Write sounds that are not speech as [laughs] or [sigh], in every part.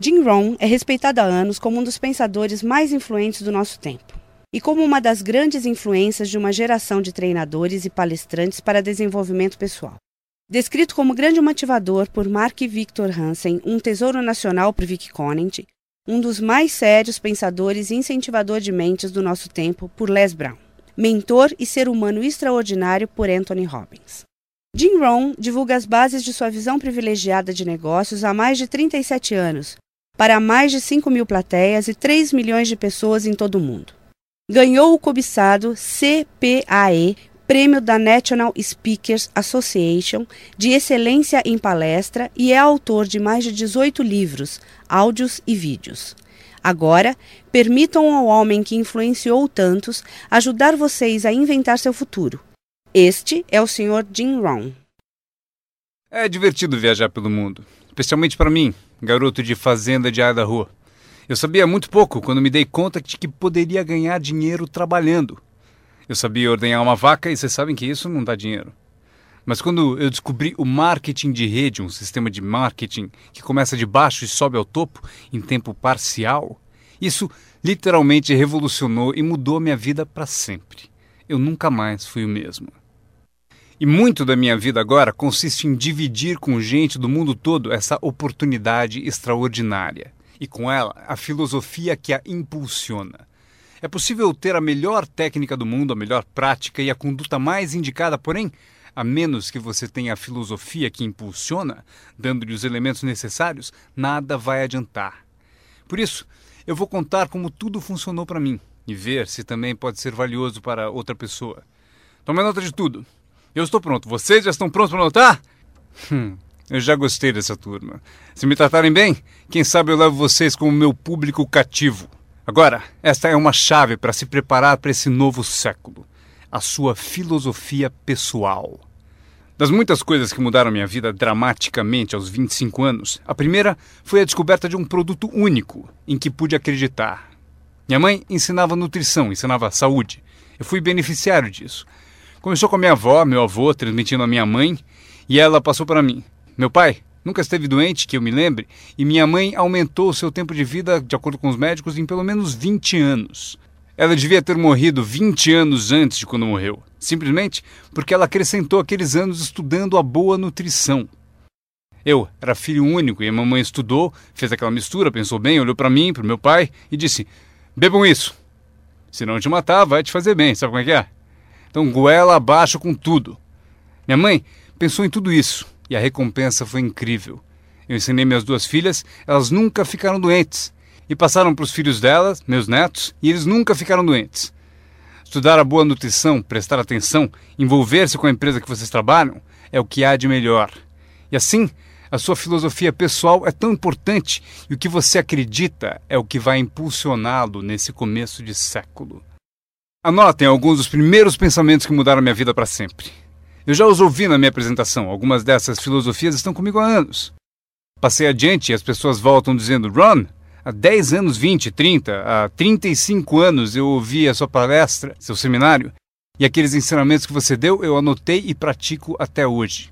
Jim Rohn é respeitado há anos como um dos pensadores mais influentes do nosso tempo e como uma das grandes influências de uma geração de treinadores e palestrantes para desenvolvimento pessoal. Descrito como grande motivador por Mark Victor Hansen, um tesouro nacional por Vic Conant, um dos mais sérios pensadores e incentivador de mentes do nosso tempo por Les Brown, mentor e ser humano extraordinário por Anthony Robbins. Jim Rohn divulga as bases de sua visão privilegiada de negócios há mais de 37 anos, para mais de 5 mil plateias e 3 milhões de pessoas em todo o mundo. Ganhou o cobiçado CPAE prêmio da National Speakers Association de excelência em palestra e é autor de mais de 18 livros, áudios e vídeos. Agora, permitam ao homem que influenciou tantos ajudar vocês a inventar seu futuro. Este é o Sr. Jim Rohn. É divertido viajar pelo mundo, especialmente para mim, garoto de fazenda de Idaho. Eu sabia muito pouco quando me dei conta de que poderia ganhar dinheiro trabalhando. Eu sabia ordenhar uma vaca e vocês sabem que isso não dá dinheiro. Mas quando eu descobri o marketing de rede, um sistema de marketing que começa de baixo e sobe ao topo em tempo parcial, isso literalmente revolucionou e mudou minha vida para sempre. Eu nunca mais fui o mesmo. E muito da minha vida agora consiste em dividir com gente do mundo todo essa oportunidade extraordinária e com ela a filosofia que a impulsiona é possível ter a melhor técnica do mundo, a melhor prática e a conduta mais indicada, porém, a menos que você tenha a filosofia que impulsiona, dando-lhe os elementos necessários, nada vai adiantar. Por isso, eu vou contar como tudo funcionou para mim e ver se também pode ser valioso para outra pessoa. Tome nota de tudo. Eu estou pronto. Vocês já estão prontos para anotar? Hum, eu já gostei dessa turma. Se me tratarem bem, quem sabe eu levo vocês como meu público cativo. Agora, esta é uma chave para se preparar para esse novo século: a sua filosofia pessoal. Das muitas coisas que mudaram minha vida dramaticamente aos 25 anos, a primeira foi a descoberta de um produto único em que pude acreditar. Minha mãe ensinava nutrição, ensinava saúde. Eu fui beneficiário disso. Começou com a minha avó, meu avô, transmitindo a minha mãe, e ela passou para mim. Meu pai Nunca esteve doente, que eu me lembre, e minha mãe aumentou seu tempo de vida, de acordo com os médicos, em pelo menos 20 anos. Ela devia ter morrido 20 anos antes de quando morreu, simplesmente porque ela acrescentou aqueles anos estudando a boa nutrição. Eu era filho único e a mamãe estudou, fez aquela mistura, pensou bem, olhou para mim, para meu pai e disse: Bebam isso. Se não te matar, vai te fazer bem, sabe como é que é? Então goela abaixo com tudo. Minha mãe pensou em tudo isso e a recompensa foi incrível. Eu ensinei minhas duas filhas, elas nunca ficaram doentes. E passaram para os filhos delas, meus netos, e eles nunca ficaram doentes. Estudar a boa nutrição, prestar atenção, envolver-se com a empresa que vocês trabalham é o que há de melhor. E assim, a sua filosofia pessoal é tão importante e o que você acredita é o que vai impulsioná-lo nesse começo de século. Anotem alguns dos primeiros pensamentos que mudaram minha vida para sempre. Eu já os ouvi na minha apresentação, algumas dessas filosofias estão comigo há anos. Passei adiante e as pessoas voltam dizendo: Ron, há 10 anos, 20, 30, há 35 anos eu ouvi a sua palestra, seu seminário, e aqueles ensinamentos que você deu eu anotei e pratico até hoje.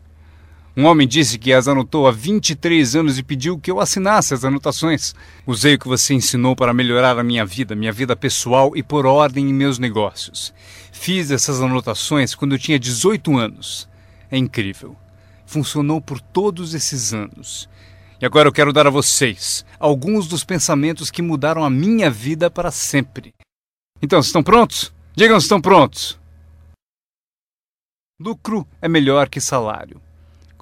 Um homem disse que as anotou há 23 anos e pediu que eu assinasse as anotações. Usei o que você ensinou para melhorar a minha vida, minha vida pessoal e pôr ordem em meus negócios. Fiz essas anotações quando eu tinha 18 anos. É incrível. Funcionou por todos esses anos. E agora eu quero dar a vocês alguns dos pensamentos que mudaram a minha vida para sempre. Então, estão prontos? Digam se estão prontos. Lucro é melhor que salário.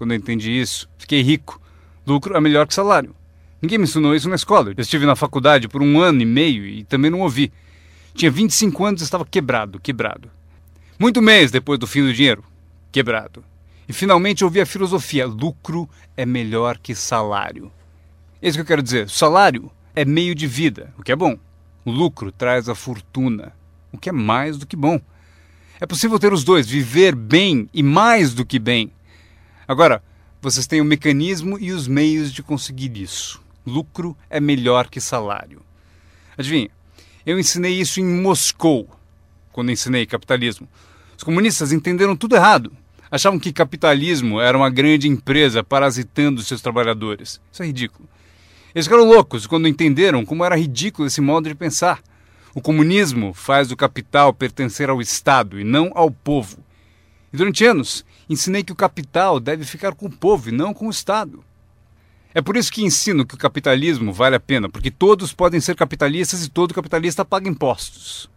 Quando eu entendi isso, fiquei rico. Lucro é melhor que salário. Ninguém me ensinou isso na escola. Eu estive na faculdade por um ano e meio e também não ouvi. Tinha 25 anos e estava quebrado, quebrado. Muito mês depois do fim do dinheiro, quebrado. E finalmente ouvi a filosofia: lucro é melhor que salário. É isso que eu quero dizer. Salário é meio de vida, o que é bom. O lucro traz a fortuna, o que é mais do que bom. É possível ter os dois, viver bem e mais do que bem. Agora, vocês têm o mecanismo e os meios de conseguir isso. Lucro é melhor que salário. Adivinha? Eu ensinei isso em Moscou, quando ensinei capitalismo. Os comunistas entenderam tudo errado. Achavam que capitalismo era uma grande empresa parasitando seus trabalhadores. Isso é ridículo. Eles ficaram loucos quando entenderam como era ridículo esse modo de pensar. O comunismo faz o capital pertencer ao Estado e não ao povo. E durante anos, ensinei que o capital deve ficar com o povo e não com o Estado. É por isso que ensino que o capitalismo vale a pena, porque todos podem ser capitalistas e todo capitalista paga impostos.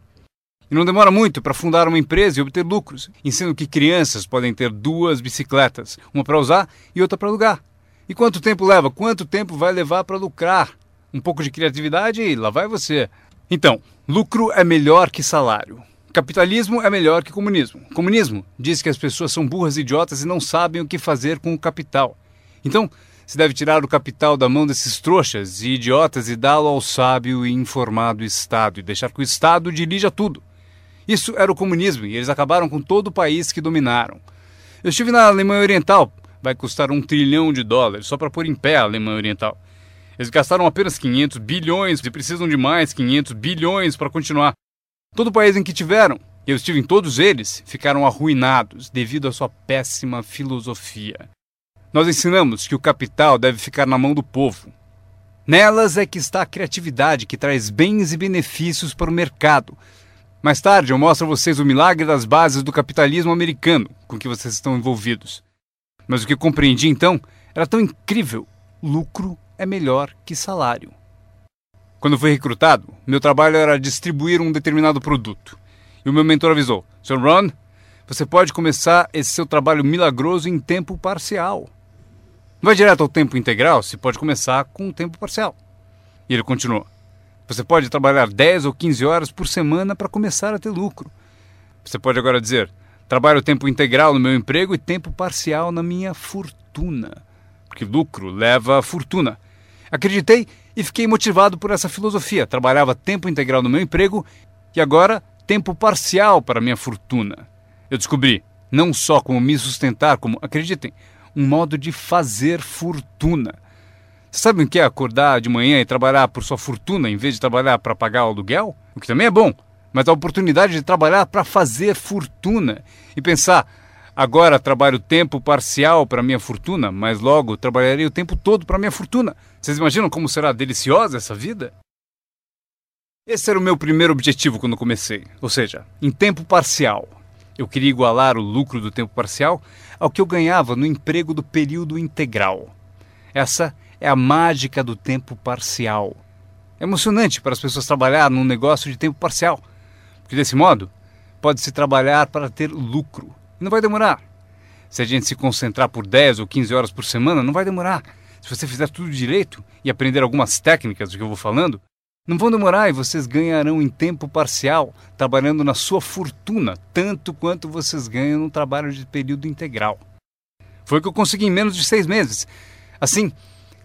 E não demora muito para fundar uma empresa e obter lucros. Ensino que crianças podem ter duas bicicletas, uma para usar e outra para alugar. E quanto tempo leva? Quanto tempo vai levar para lucrar? Um pouco de criatividade e lá vai você. Então, lucro é melhor que salário. Capitalismo é melhor que comunismo. Comunismo diz que as pessoas são burras idiotas e não sabem o que fazer com o capital. Então, se deve tirar o capital da mão desses trouxas e idiotas e dá-lo ao sábio e informado Estado e deixar que o Estado dirija tudo. Isso era o comunismo e eles acabaram com todo o país que dominaram. Eu estive na Alemanha Oriental, vai custar um trilhão de dólares só para pôr em pé a Alemanha Oriental. Eles gastaram apenas 500 bilhões e precisam de mais 500 bilhões para continuar. Todo país em que tiveram, eu estive em todos eles, ficaram arruinados devido à sua péssima filosofia. Nós ensinamos que o capital deve ficar na mão do povo. Nelas é que está a criatividade que traz bens e benefícios para o mercado, mais tarde eu mostro a vocês o milagre das bases do capitalismo americano com que vocês estão envolvidos. Mas o que compreendi então era tão incrível: lucro é melhor que salário. Quando fui recrutado, meu trabalho era distribuir um determinado produto. E o meu mentor avisou: Sr. Ron, você pode começar esse seu trabalho milagroso em tempo parcial. Não vai direto ao tempo integral, se pode começar com um tempo parcial. E ele continuou: você pode trabalhar 10 ou 15 horas por semana para começar a ter lucro. Você pode agora dizer: trabalho tempo integral no meu emprego e tempo parcial na minha fortuna. Porque lucro leva a fortuna. Acreditei e fiquei motivado por essa filosofia. Trabalhava tempo integral no meu emprego e agora tempo parcial para minha fortuna. Eu descobri não só como me sustentar, como, acreditem, um modo de fazer fortuna. Sabem o que é acordar de manhã e trabalhar por sua fortuna em vez de trabalhar para pagar o aluguel? O que também é bom, mas a oportunidade de trabalhar para fazer fortuna e pensar, agora trabalho tempo parcial para minha fortuna, mas logo trabalharei o tempo todo para minha fortuna. Vocês imaginam como será deliciosa essa vida? Esse era o meu primeiro objetivo quando comecei, ou seja, em tempo parcial. Eu queria igualar o lucro do tempo parcial ao que eu ganhava no emprego do período integral. Essa é a mágica do tempo parcial. É emocionante para as pessoas trabalhar num negócio de tempo parcial, porque desse modo pode-se trabalhar para ter lucro. Não vai demorar. Se a gente se concentrar por 10 ou 15 horas por semana, não vai demorar. Se você fizer tudo direito e aprender algumas técnicas do que eu vou falando, não vão demorar e vocês ganharão em tempo parcial, trabalhando na sua fortuna, tanto quanto vocês ganham no trabalho de período integral. Foi o que eu consegui em menos de seis meses. Assim,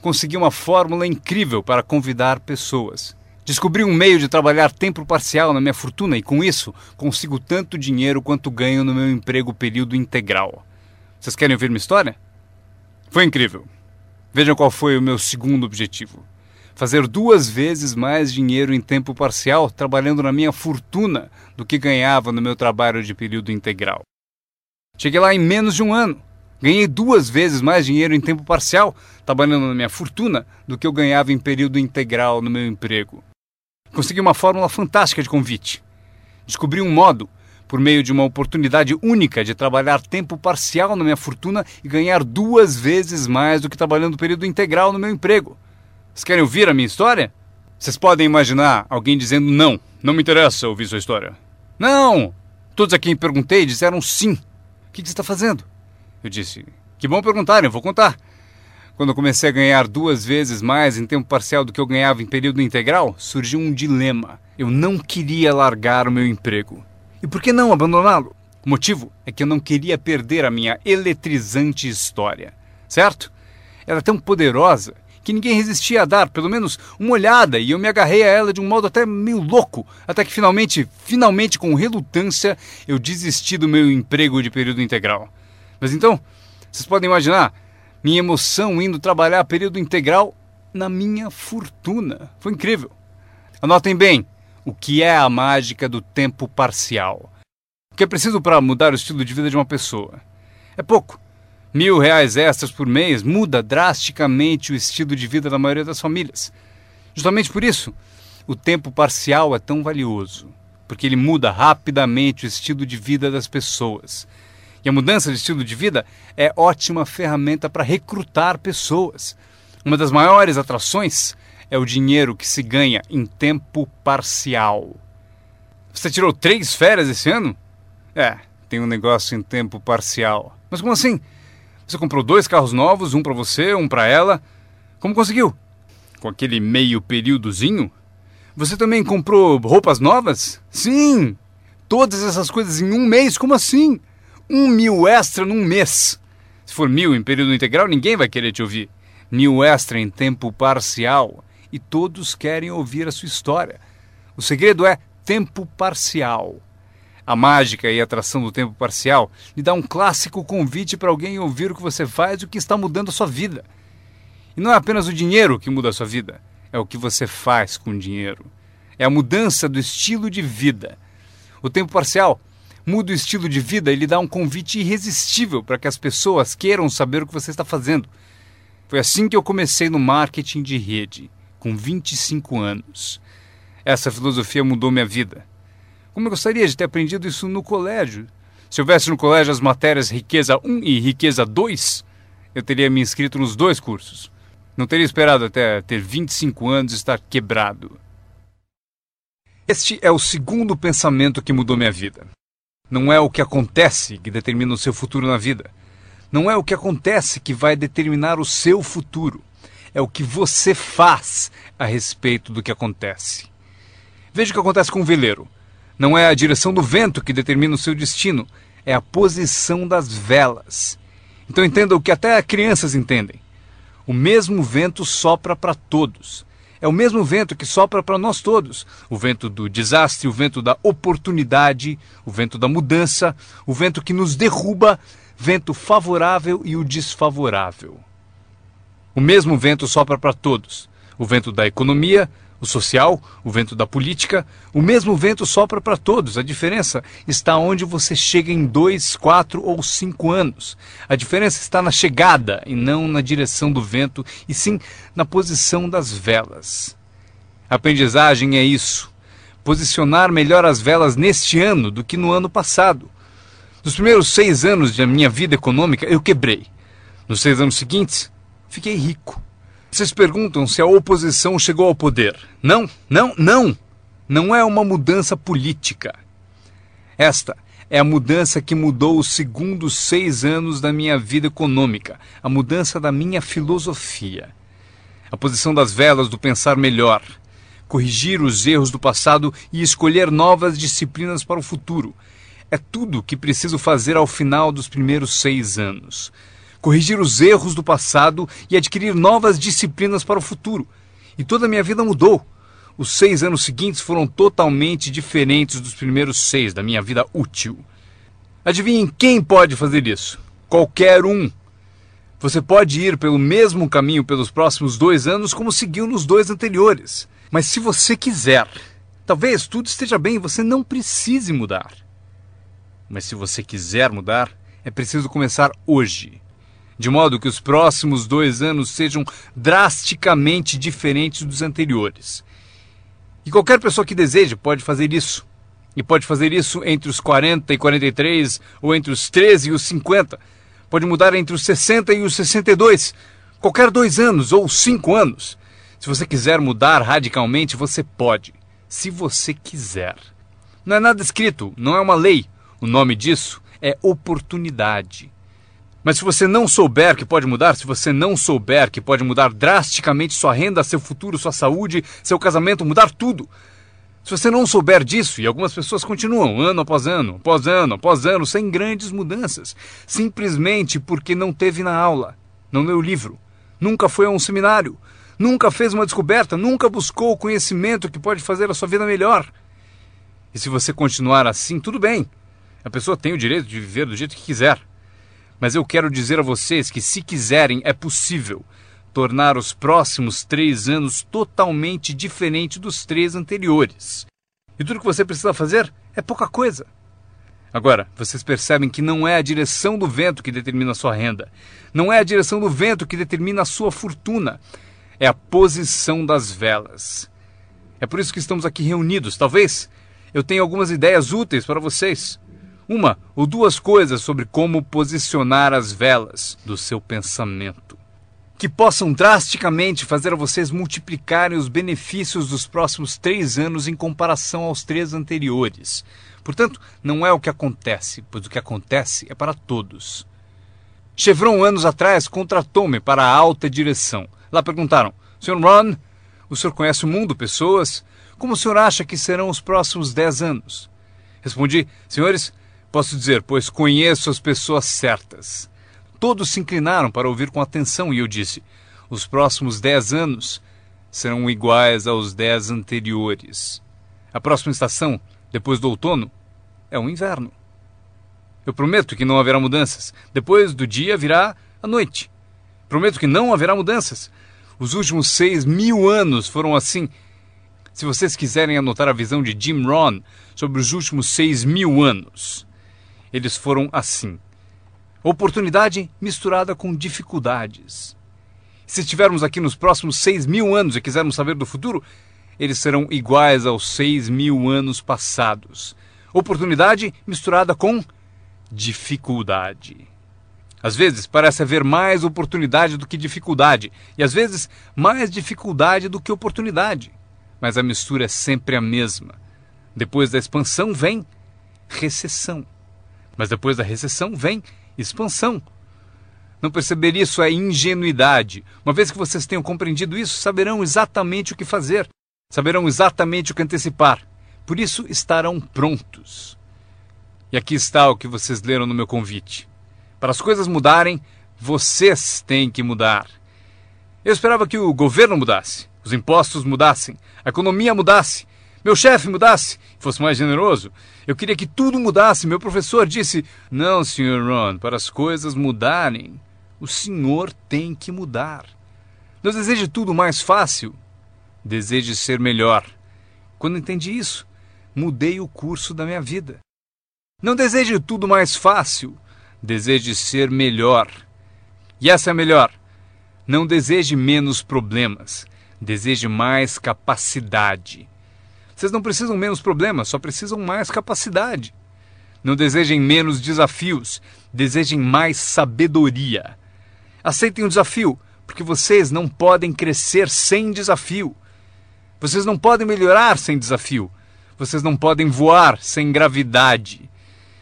consegui uma fórmula incrível para convidar pessoas. Descobri um meio de trabalhar tempo parcial na minha fortuna e, com isso, consigo tanto dinheiro quanto ganho no meu emprego período integral. Vocês querem ouvir minha história? Foi incrível. Vejam qual foi o meu segundo objetivo: fazer duas vezes mais dinheiro em tempo parcial trabalhando na minha fortuna do que ganhava no meu trabalho de período integral. Cheguei lá em menos de um ano. Ganhei duas vezes mais dinheiro em tempo parcial, trabalhando na minha fortuna, do que eu ganhava em período integral no meu emprego. Consegui uma fórmula fantástica de convite. Descobri um modo, por meio de uma oportunidade única de trabalhar tempo parcial na minha fortuna e ganhar duas vezes mais do que trabalhando período integral no meu emprego. Vocês querem ouvir a minha história? Vocês podem imaginar alguém dizendo não, não me interessa ouvir sua história. Não! Todos a quem perguntei disseram sim. O que você está fazendo? Eu disse: Que bom perguntarem, vou contar. Quando eu comecei a ganhar duas vezes mais em tempo parcial do que eu ganhava em período integral, surgiu um dilema. Eu não queria largar o meu emprego. E por que não abandoná-lo? O motivo é que eu não queria perder a minha eletrizante história. Certo? Ela é tão poderosa que ninguém resistia a dar pelo menos uma olhada e eu me agarrei a ela de um modo até meio louco, até que finalmente, finalmente com relutância, eu desisti do meu emprego de período integral. Mas então, vocês podem imaginar minha emoção indo trabalhar período integral na minha fortuna. Foi incrível. Anotem bem o que é a mágica do tempo parcial. O que é preciso para mudar o estilo de vida de uma pessoa? É pouco. Mil reais extras por mês muda drasticamente o estilo de vida da maioria das famílias. Justamente por isso, o tempo parcial é tão valioso, porque ele muda rapidamente o estilo de vida das pessoas. E a mudança de estilo de vida é ótima ferramenta para recrutar pessoas. Uma das maiores atrações é o dinheiro que se ganha em tempo parcial. Você tirou três férias esse ano? É, tem um negócio em tempo parcial. Mas como assim? Você comprou dois carros novos, um para você, um para ela. Como conseguiu? Com aquele meio períodozinho? Você também comprou roupas novas? Sim! Todas essas coisas em um mês? Como assim? Um mil extra num mês. Se for mil em período integral, ninguém vai querer te ouvir. Mil extra em tempo parcial. E todos querem ouvir a sua história. O segredo é tempo parcial. A mágica e a atração do tempo parcial lhe dá um clássico convite para alguém ouvir o que você faz e o que está mudando a sua vida. E não é apenas o dinheiro que muda a sua vida, é o que você faz com o dinheiro. É a mudança do estilo de vida. O tempo parcial muda o estilo de vida e lhe dá um convite irresistível para que as pessoas queiram saber o que você está fazendo. Foi assim que eu comecei no marketing de rede, com 25 anos. Essa filosofia mudou minha vida. Como eu gostaria de ter aprendido isso no colégio. Se houvesse no colégio as matérias Riqueza 1 e Riqueza 2, eu teria me inscrito nos dois cursos. Não teria esperado até ter 25 anos e estar quebrado. Este é o segundo pensamento que mudou minha vida. Não é o que acontece que determina o seu futuro na vida. Não é o que acontece que vai determinar o seu futuro. É o que você faz a respeito do que acontece. Veja o que acontece com o veleiro. Não é a direção do vento que determina o seu destino, é a posição das velas. Então entenda o que até crianças entendem. O mesmo vento sopra para todos. É o mesmo vento que sopra para nós todos. O vento do desastre, o vento da oportunidade, o vento da mudança, o vento que nos derruba, vento favorável e o desfavorável. O mesmo vento sopra para todos. O vento da economia, o social, o vento da política, o mesmo vento sopra para todos. A diferença está onde você chega em dois, quatro ou cinco anos. A diferença está na chegada e não na direção do vento, e sim na posição das velas. A aprendizagem é isso: posicionar melhor as velas neste ano do que no ano passado. Nos primeiros seis anos da minha vida econômica, eu quebrei. Nos seis anos seguintes, fiquei rico. Vocês perguntam se a oposição chegou ao poder. Não, não, não. Não é uma mudança política. Esta é a mudança que mudou os segundos seis anos da minha vida econômica, a mudança da minha filosofia. A posição das velas do pensar melhor, corrigir os erros do passado e escolher novas disciplinas para o futuro. É tudo o que preciso fazer ao final dos primeiros seis anos corrigir os erros do passado e adquirir novas disciplinas para o futuro. E toda a minha vida mudou. Os seis anos seguintes foram totalmente diferentes dos primeiros seis da minha vida útil. Adivinhem quem pode fazer isso? Qualquer um. Você pode ir pelo mesmo caminho pelos próximos dois anos como seguiu nos dois anteriores. Mas se você quiser, talvez tudo esteja bem e você não precise mudar. Mas se você quiser mudar, é preciso começar hoje de modo que os próximos dois anos sejam drasticamente diferentes dos anteriores. E qualquer pessoa que deseje pode fazer isso. E pode fazer isso entre os 40 e 43, ou entre os 13 e os 50. Pode mudar entre os 60 e os 62. Qualquer dois anos ou cinco anos. Se você quiser mudar radicalmente, você pode. Se você quiser. Não é nada escrito, não é uma lei. O nome disso é oportunidade. Mas se você não souber que pode mudar, se você não souber que pode mudar drasticamente sua renda, seu futuro, sua saúde, seu casamento, mudar tudo. Se você não souber disso, e algumas pessoas continuam ano após ano, após ano, após ano, sem grandes mudanças, simplesmente porque não teve na aula, não leu o livro, nunca foi a um seminário, nunca fez uma descoberta, nunca buscou o conhecimento que pode fazer a sua vida melhor. E se você continuar assim, tudo bem. A pessoa tem o direito de viver do jeito que quiser. Mas eu quero dizer a vocês que, se quiserem, é possível tornar os próximos três anos totalmente diferente dos três anteriores. E tudo que você precisa fazer é pouca coisa. Agora, vocês percebem que não é a direção do vento que determina a sua renda. Não é a direção do vento que determina a sua fortuna. É a posição das velas. É por isso que estamos aqui reunidos. Talvez eu tenha algumas ideias úteis para vocês. Uma ou duas coisas sobre como posicionar as velas do seu pensamento. Que possam drasticamente fazer a vocês multiplicarem os benefícios dos próximos três anos em comparação aos três anteriores. Portanto, não é o que acontece, pois o que acontece é para todos. Chevron, anos atrás, contratou-me para a alta direção. Lá perguntaram: Sr. Ron, o senhor conhece o mundo, pessoas? Como o senhor acha que serão os próximos dez anos? Respondi: Senhores, posso dizer, pois conheço as pessoas certas. Todos se inclinaram para ouvir com atenção e eu disse: Os próximos dez anos serão iguais aos dez anteriores. A próxima estação, depois do outono, é o inverno. Eu prometo que não haverá mudanças. Depois do dia virá a noite. Prometo que não haverá mudanças. Os últimos seis mil anos foram assim. Se vocês quiserem anotar a visão de Jim Rohn sobre os últimos seis mil anos, eles foram assim. Oportunidade misturada com dificuldades. Se estivermos aqui nos próximos seis mil anos e quisermos saber do futuro, eles serão iguais aos seis mil anos passados. Oportunidade misturada com dificuldade. Às vezes parece haver mais oportunidade do que dificuldade, e às vezes mais dificuldade do que oportunidade. Mas a mistura é sempre a mesma. Depois da expansão vem recessão. Mas depois da recessão vem expansão. Não perceber isso é ingenuidade. Uma vez que vocês tenham compreendido isso, saberão exatamente o que fazer, saberão exatamente o que antecipar. Por isso estarão prontos. E aqui está o que vocês leram no meu convite. Para as coisas mudarem, vocês têm que mudar. Eu esperava que o governo mudasse, os impostos mudassem, a economia mudasse, meu chefe mudasse, fosse mais generoso. Eu queria que tudo mudasse. Meu professor disse: Não, Sr. Ron, para as coisas mudarem, o senhor tem que mudar. Não deseje tudo mais fácil, deseje ser melhor. Quando entendi isso, mudei o curso da minha vida. Não deseje tudo mais fácil, deseje ser melhor. E essa é melhor. Não deseje menos problemas, deseje mais capacidade. Vocês não precisam menos problemas, só precisam mais capacidade. Não desejem menos desafios, desejem mais sabedoria. Aceitem o desafio, porque vocês não podem crescer sem desafio. Vocês não podem melhorar sem desafio. Vocês não podem voar sem gravidade.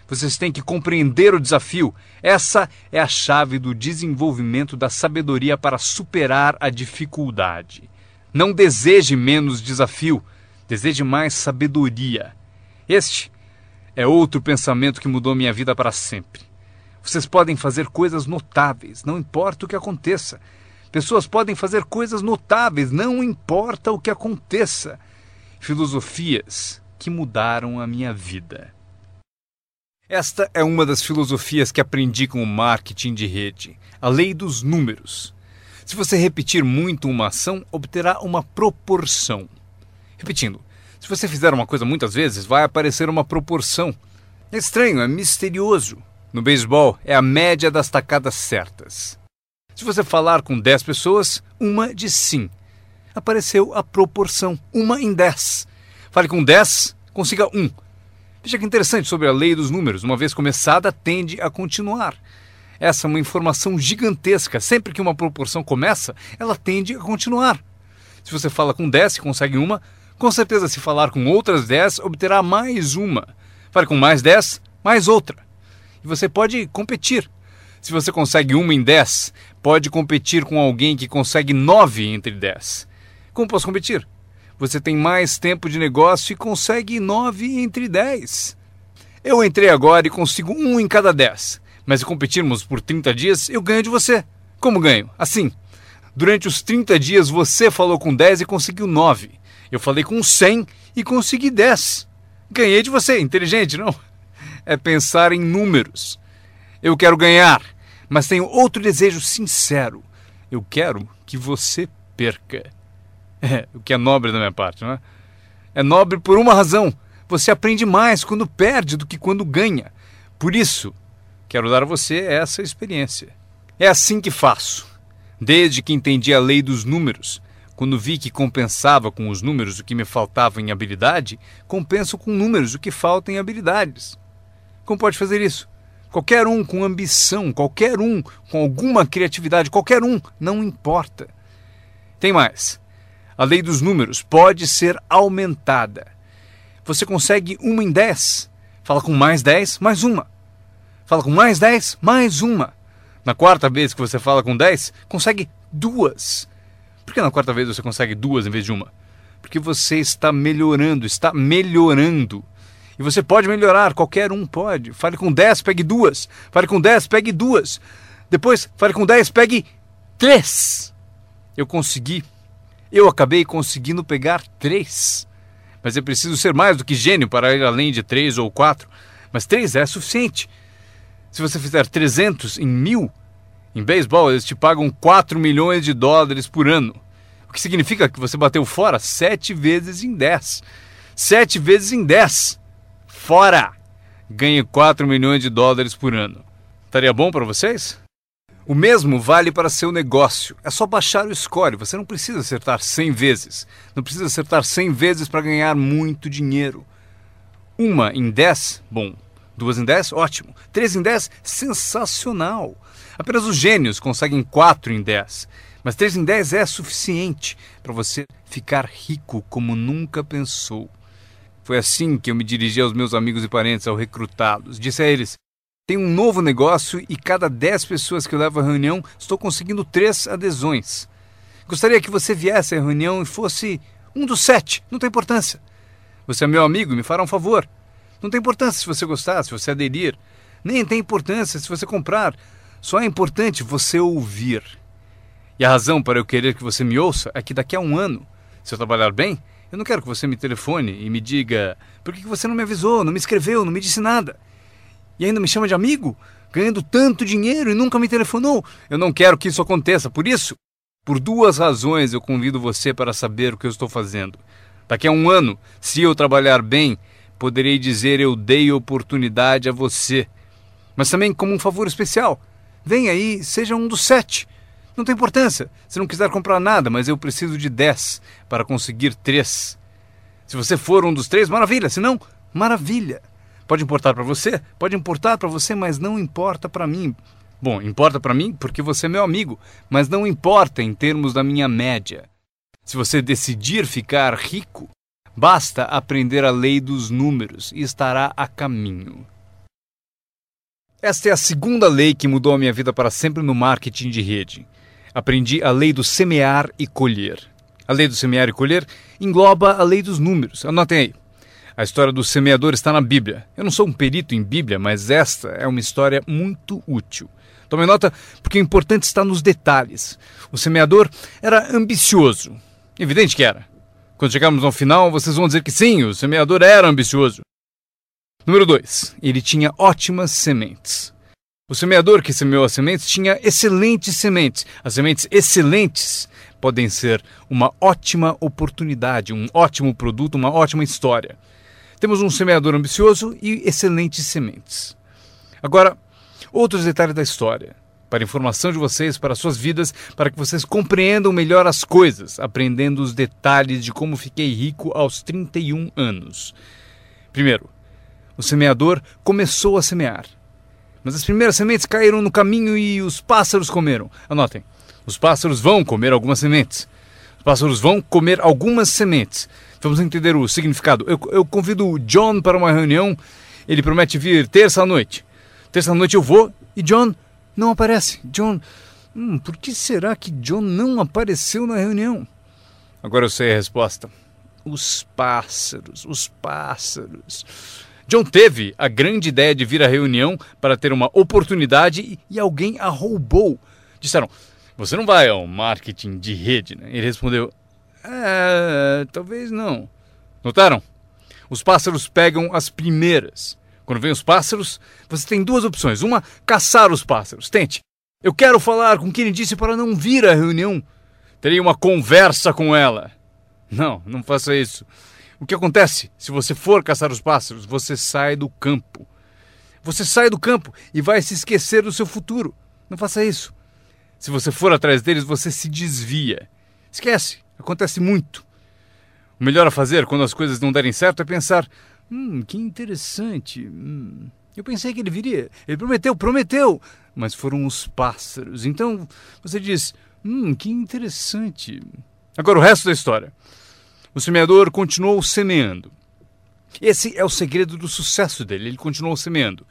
Vocês têm que compreender o desafio. Essa é a chave do desenvolvimento da sabedoria para superar a dificuldade. Não deseje menos desafio, deseje mais sabedoria. Este é outro pensamento que mudou minha vida para sempre. Vocês podem fazer coisas notáveis, não importa o que aconteça. Pessoas podem fazer coisas notáveis, não importa o que aconteça. Filosofias que mudaram a minha vida. Esta é uma das filosofias que aprendi com o marketing de rede, a lei dos números. Se você repetir muito uma ação, obterá uma proporção. Repetindo, se você fizer uma coisa muitas vezes, vai aparecer uma proporção. É estranho, é misterioso. No beisebol, é a média das tacadas certas. Se você falar com 10 pessoas, uma diz sim. Apareceu a proporção, uma em 10. Fale com 10, consiga um. Veja que interessante sobre a lei dos números. Uma vez começada, tende a continuar. Essa é uma informação gigantesca. Sempre que uma proporção começa, ela tende a continuar. Se você fala com 10 e consegue uma, com certeza, se falar com outras 10, obterá mais uma. Fale com mais 10, mais outra. E você pode competir. Se você consegue uma em 10, pode competir com alguém que consegue 9 entre 10. Como posso competir? Você tem mais tempo de negócio e consegue 9 entre 10. Eu entrei agora e consigo um em cada 10. Mas se competirmos por 30 dias, eu ganho de você. Como ganho? Assim. Durante os 30 dias você falou com 10 e conseguiu 9. Eu falei com 100 e consegui 10. Ganhei de você. Inteligente, não? É pensar em números. Eu quero ganhar, mas tenho outro desejo sincero. Eu quero que você perca. É, o que é nobre da minha parte, não é? É nobre por uma razão. Você aprende mais quando perde do que quando ganha. Por isso, quero dar a você essa experiência. É assim que faço. Desde que entendi a lei dos números, quando vi que compensava com os números o que me faltava em habilidade, compenso com números o que falta em habilidades. Como pode fazer isso? Qualquer um com ambição, qualquer um com alguma criatividade, qualquer um, não importa. Tem mais. A lei dos números pode ser aumentada. Você consegue uma em dez. Fala com mais dez, mais uma. Fala com mais dez, mais uma. Na quarta vez que você fala com dez, consegue duas. Por que na quarta vez você consegue duas em vez de uma? Porque você está melhorando, está melhorando. E você pode melhorar, qualquer um pode. Fale com 10, pegue duas. Fale com 10, pegue duas. Depois, fale com 10, pegue três. Eu consegui. Eu acabei conseguindo pegar três. Mas é preciso ser mais do que gênio para ir além de três ou quatro. Mas três é suficiente. Se você fizer 300 em mil, em beisebol eles te pagam 4 milhões de dólares por ano. O que significa que você bateu fora sete vezes em 10. Sete vezes em 10 fora! Ganhe 4 milhões de dólares por ano. Estaria bom para vocês? O mesmo vale para seu negócio. É só baixar o score. Você não precisa acertar 100 vezes. Não precisa acertar 100 vezes para ganhar muito dinheiro. Uma em 10, bom. Duas em 10, ótimo. Três em 10, sensacional. Apenas os gênios conseguem 4 em 10. Mas 3 em 10 é suficiente para você ficar rico como nunca pensou. Foi assim que eu me dirigi aos meus amigos e parentes ao recrutá-los. Disse a eles: tem um novo negócio e cada 10 pessoas que eu levo à reunião, estou conseguindo três adesões. Gostaria que você viesse à reunião e fosse um dos sete, não tem importância. Você é meu amigo e me fará um favor. Não tem importância se você gostar, se você aderir. Nem tem importância se você comprar. Só é importante você ouvir. E a razão para eu querer que você me ouça é que daqui a um ano, se eu trabalhar bem, eu não quero que você me telefone e me diga por que você não me avisou, não me escreveu, não me disse nada. E ainda me chama de amigo, ganhando tanto dinheiro e nunca me telefonou. Eu não quero que isso aconteça. Por isso, por duas razões eu convido você para saber o que eu estou fazendo. Daqui a um ano, se eu trabalhar bem, poderei dizer eu dei oportunidade a você. Mas também como um favor especial. Venha aí, seja um dos sete. Não tem importância se não quiser comprar nada, mas eu preciso de 10 para conseguir 3. Se você for um dos três, maravilha. Se não, maravilha. Pode importar para você? Pode importar para você, mas não importa para mim. Bom, importa para mim porque você é meu amigo, mas não importa em termos da minha média. Se você decidir ficar rico, basta aprender a lei dos números e estará a caminho. Esta é a segunda lei que mudou a minha vida para sempre no marketing de rede aprendi a lei do semear e colher. A lei do semear e colher engloba a lei dos números. Anotem aí. A história do semeador está na Bíblia. Eu não sou um perito em Bíblia, mas esta é uma história muito útil. Tome nota, porque o importante está nos detalhes. O semeador era ambicioso. Evidente que era. Quando chegarmos ao final, vocês vão dizer que sim, o semeador era ambicioso. Número 2. Ele tinha ótimas sementes. O semeador que semeou as sementes tinha excelentes sementes. As sementes excelentes podem ser uma ótima oportunidade, um ótimo produto, uma ótima história. Temos um semeador ambicioso e excelentes sementes. Agora, outros detalhes da história. Para informação de vocês, para suas vidas, para que vocês compreendam melhor as coisas, aprendendo os detalhes de como fiquei rico aos 31 anos. Primeiro, o semeador começou a semear. Mas as primeiras sementes caíram no caminho e os pássaros comeram. Anotem: os pássaros vão comer algumas sementes. Os pássaros vão comer algumas sementes. Vamos entender o significado. Eu, eu convido o John para uma reunião. Ele promete vir terça-noite. Terça-noite eu vou e John não aparece. John. Hum, por que será que John não apareceu na reunião? Agora eu sei a resposta. Os pássaros, os pássaros. John teve a grande ideia de vir à reunião para ter uma oportunidade e alguém a roubou. Disseram: Você não vai ao marketing de rede, né? Ele respondeu: É, talvez não. Notaram? Os pássaros pegam as primeiras. Quando vem os pássaros, você tem duas opções. Uma, caçar os pássaros. Tente. Eu quero falar com quem disse para não vir à reunião. Terei uma conversa com ela. Não, não faça isso. O que acontece? Se você for caçar os pássaros, você sai do campo. Você sai do campo e vai se esquecer do seu futuro. Não faça isso. Se você for atrás deles, você se desvia. Esquece, acontece muito. O melhor a fazer quando as coisas não derem certo é pensar: hum, que interessante. Hum, eu pensei que ele viria. Ele prometeu, prometeu. Mas foram os pássaros. Então você diz: hum, que interessante. Agora o resto da história. O semeador continuou semeando. Esse é o segredo do sucesso dele. Ele continuou semeando.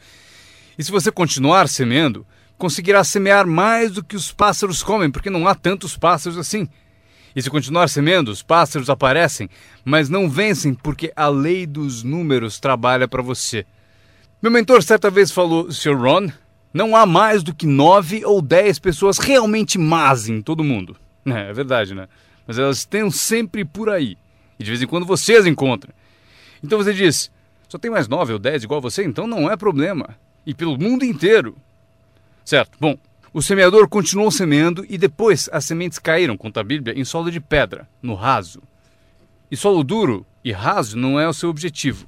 E se você continuar semeando, conseguirá semear mais do que os pássaros comem, porque não há tantos pássaros assim. E se continuar semeando, os pássaros aparecem, mas não vencem porque a lei dos números trabalha para você. Meu mentor certa vez falou, Sr. Ron, não há mais do que nove ou dez pessoas realmente más em todo mundo. É, [laughs] é verdade, né? Mas elas estão sempre por aí. E de vez em quando você as encontra. Então você diz, só tem mais nove ou dez igual você, então não é problema. E pelo mundo inteiro. Certo, bom, o semeador continuou semeando e depois as sementes caíram, conta a Bíblia, em solo de pedra, no raso. E solo duro e raso não é o seu objetivo,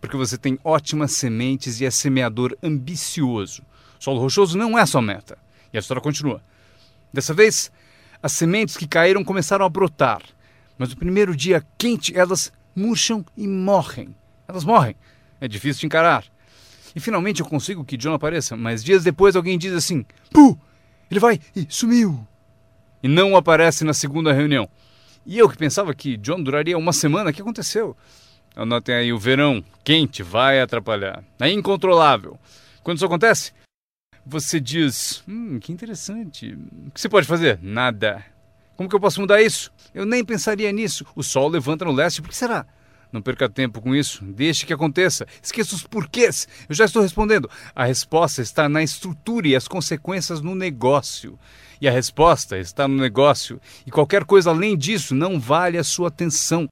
porque você tem ótimas sementes e é semeador ambicioso. Solo rochoso não é sua meta. E a história continua. Dessa vez, as sementes que caíram começaram a brotar, mas no primeiro dia quente elas murcham e morrem. Elas morrem. É difícil de encarar. E finalmente eu consigo que John apareça, mas dias depois alguém diz assim: Puh, ele vai e sumiu. E não aparece na segunda reunião. E eu que pensava que John duraria uma semana, o que aconteceu? Anotem aí, o verão quente vai atrapalhar. É incontrolável. Quando isso acontece, você diz: Hum, que interessante. O que você pode fazer? Nada. Como que eu posso mudar isso? Eu nem pensaria nisso. O sol levanta no leste, por que será? Não perca tempo com isso, deixe que aconteça. Esqueça os porquês. Eu já estou respondendo. A resposta está na estrutura e as consequências no negócio. E a resposta está no negócio. E qualquer coisa além disso não vale a sua atenção.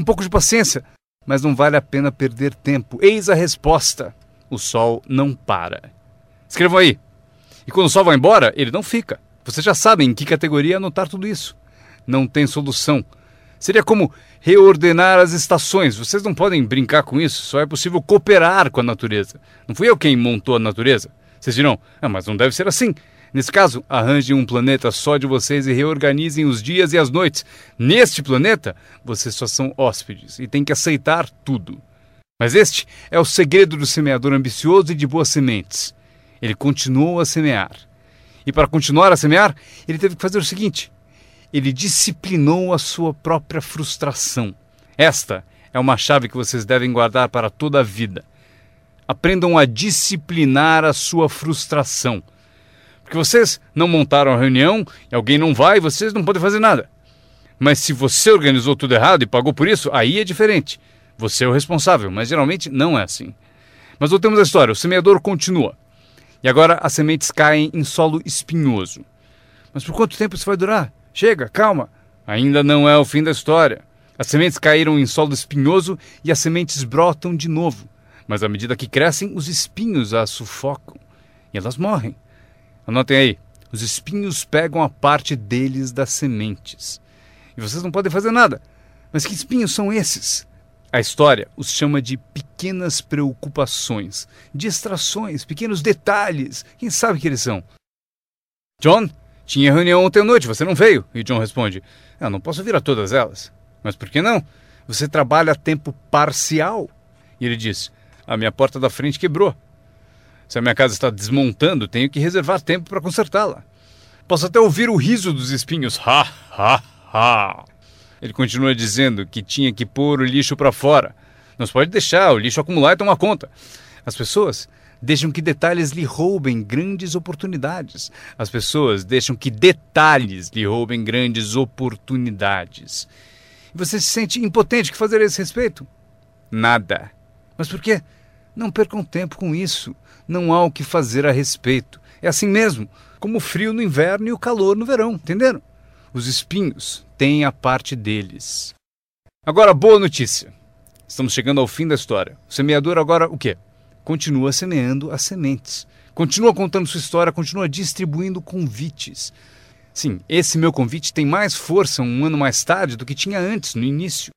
Um pouco de paciência, mas não vale a pena perder tempo. Eis a resposta: o sol não para. Escrevam aí. E quando o sol vai embora, ele não fica. Vocês já sabem em que categoria anotar tudo isso. Não tem solução. Seria como reordenar as estações. Vocês não podem brincar com isso, só é possível cooperar com a natureza. Não fui eu quem montou a natureza. Vocês dirão, ah, mas não deve ser assim. Nesse caso, arranjem um planeta só de vocês e reorganizem os dias e as noites. Neste planeta, vocês só são hóspedes e têm que aceitar tudo. Mas este é o segredo do semeador ambicioso e de boas sementes. Ele continuou a semear. E para continuar a semear, ele teve que fazer o seguinte: ele disciplinou a sua própria frustração. Esta é uma chave que vocês devem guardar para toda a vida. Aprendam a disciplinar a sua frustração. Porque vocês não montaram a reunião e alguém não vai, vocês não podem fazer nada. Mas se você organizou tudo errado e pagou por isso, aí é diferente. Você é o responsável, mas geralmente não é assim. Mas voltemos à história. O semeador continua. E agora as sementes caem em solo espinhoso. Mas por quanto tempo isso vai durar? Chega, calma. Ainda não é o fim da história. As sementes caíram em solo espinhoso e as sementes brotam de novo. Mas à medida que crescem, os espinhos as sufocam e elas morrem. Anotem aí: os espinhos pegam a parte deles das sementes. E vocês não podem fazer nada. Mas que espinhos são esses? A história os chama de pequenas preocupações, distrações, pequenos detalhes. Quem sabe que eles são? John, tinha reunião ontem à noite, você não veio. E John responde: Eu não posso vir a todas elas. Mas por que não? Você trabalha a tempo parcial. E ele diz: A minha porta da frente quebrou. Se a minha casa está desmontando, tenho que reservar tempo para consertá-la. Posso até ouvir o riso dos espinhos. Ha, ha, ha. Ele continua dizendo que tinha que pôr o lixo para fora. Não se pode deixar o lixo acumular e tomar conta. As pessoas deixam que detalhes lhe roubem grandes oportunidades. As pessoas deixam que detalhes lhe roubem grandes oportunidades. E você se sente impotente que fazer a esse respeito? Nada. Mas por quê? Não percam tempo com isso. Não há o que fazer a respeito. É assim mesmo, como o frio no inverno e o calor no verão, entenderam? Os espinhos têm a parte deles. Agora, boa notícia. Estamos chegando ao fim da história. O semeador agora o quê? continua semeando as sementes, continua contando sua história, continua distribuindo convites. Sim, esse meu convite tem mais força um ano mais tarde do que tinha antes, no início.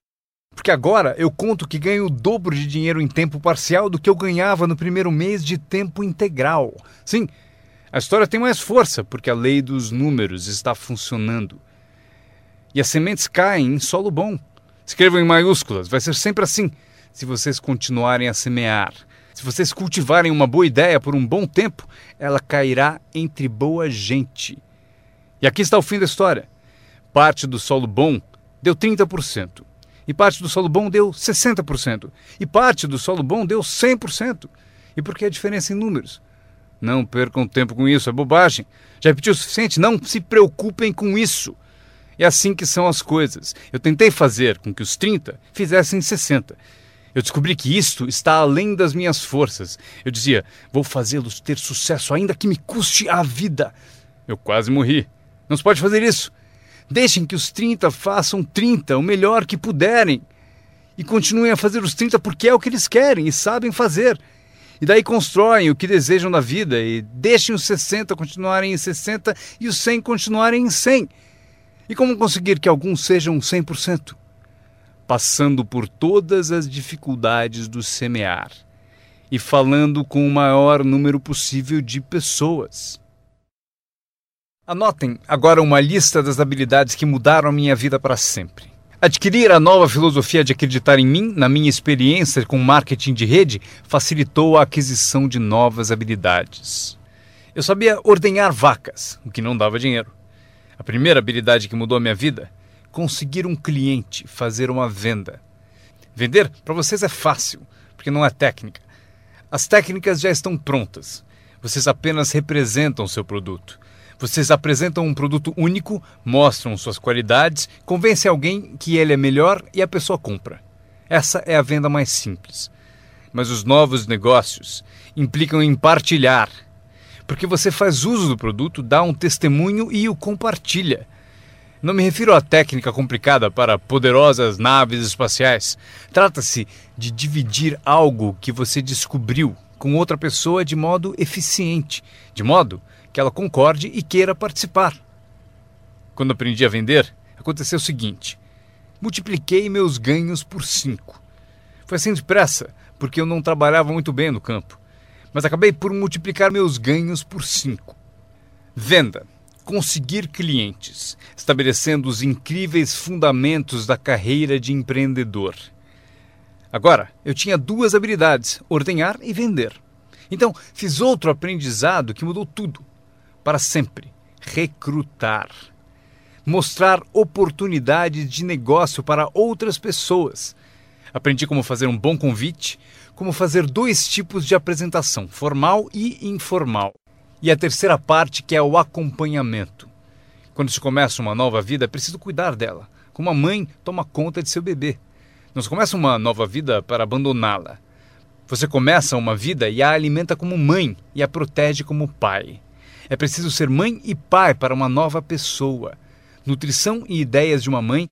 Porque agora eu conto que ganho o dobro de dinheiro em tempo parcial do que eu ganhava no primeiro mês de tempo integral. Sim, a história tem mais força porque a lei dos números está funcionando. E as sementes caem em solo bom. Escrevam em maiúsculas, vai ser sempre assim se vocês continuarem a semear. Se vocês cultivarem uma boa ideia por um bom tempo, ela cairá entre boa gente. E aqui está o fim da história. Parte do solo bom deu 30%. E parte do solo bom deu 60%. E parte do solo bom deu 100%. E por que a diferença em números? Não percam tempo com isso, é bobagem. Já repetiu o suficiente? Não se preocupem com isso. É assim que são as coisas. Eu tentei fazer com que os 30 fizessem 60. Eu descobri que isto está além das minhas forças. Eu dizia, vou fazê-los ter sucesso, ainda que me custe a vida. Eu quase morri. Não se pode fazer isso. Deixem que os 30 façam 30, o melhor que puderem. E continuem a fazer os 30 porque é o que eles querem e sabem fazer. E daí constroem o que desejam na vida e deixem os 60 continuarem em 60 e os 100 continuarem em 100. E como conseguir que alguns sejam 100%? Passando por todas as dificuldades do semear e falando com o maior número possível de pessoas. Anotem agora uma lista das habilidades que mudaram a minha vida para sempre. Adquirir a nova filosofia de acreditar em mim, na minha experiência com marketing de rede, facilitou a aquisição de novas habilidades. Eu sabia ordenhar vacas, o que não dava dinheiro. A primeira habilidade que mudou a minha vida? Conseguir um cliente, fazer uma venda. Vender para vocês é fácil, porque não é técnica. As técnicas já estão prontas. Vocês apenas representam seu produto. Vocês apresentam um produto único, mostram suas qualidades, convencem alguém que ele é melhor e a pessoa compra. Essa é a venda mais simples. Mas os novos negócios implicam em partilhar, porque você faz uso do produto, dá um testemunho e o compartilha. Não me refiro à técnica complicada para poderosas naves espaciais. Trata-se de dividir algo que você descobriu com outra pessoa de modo eficiente, de modo que ela concorde e queira participar. Quando aprendi a vender, aconteceu o seguinte: multipliquei meus ganhos por cinco. Foi assim depressa, porque eu não trabalhava muito bem no campo, mas acabei por multiplicar meus ganhos por cinco. Venda. Conseguir clientes, estabelecendo os incríveis fundamentos da carreira de empreendedor. Agora, eu tinha duas habilidades: ordenhar e vender. Então, fiz outro aprendizado que mudou tudo para sempre. Recrutar. Mostrar oportunidades de negócio para outras pessoas. Aprendi como fazer um bom convite, como fazer dois tipos de apresentação, formal e informal. E a terceira parte que é o acompanhamento. Quando se começa uma nova vida, é preciso cuidar dela. Como a mãe toma conta de seu bebê. Não se começa uma nova vida para abandoná-la. Você começa uma vida e a alimenta como mãe e a protege como pai. É preciso ser mãe e pai para uma nova pessoa. Nutrição e ideias de uma mãe.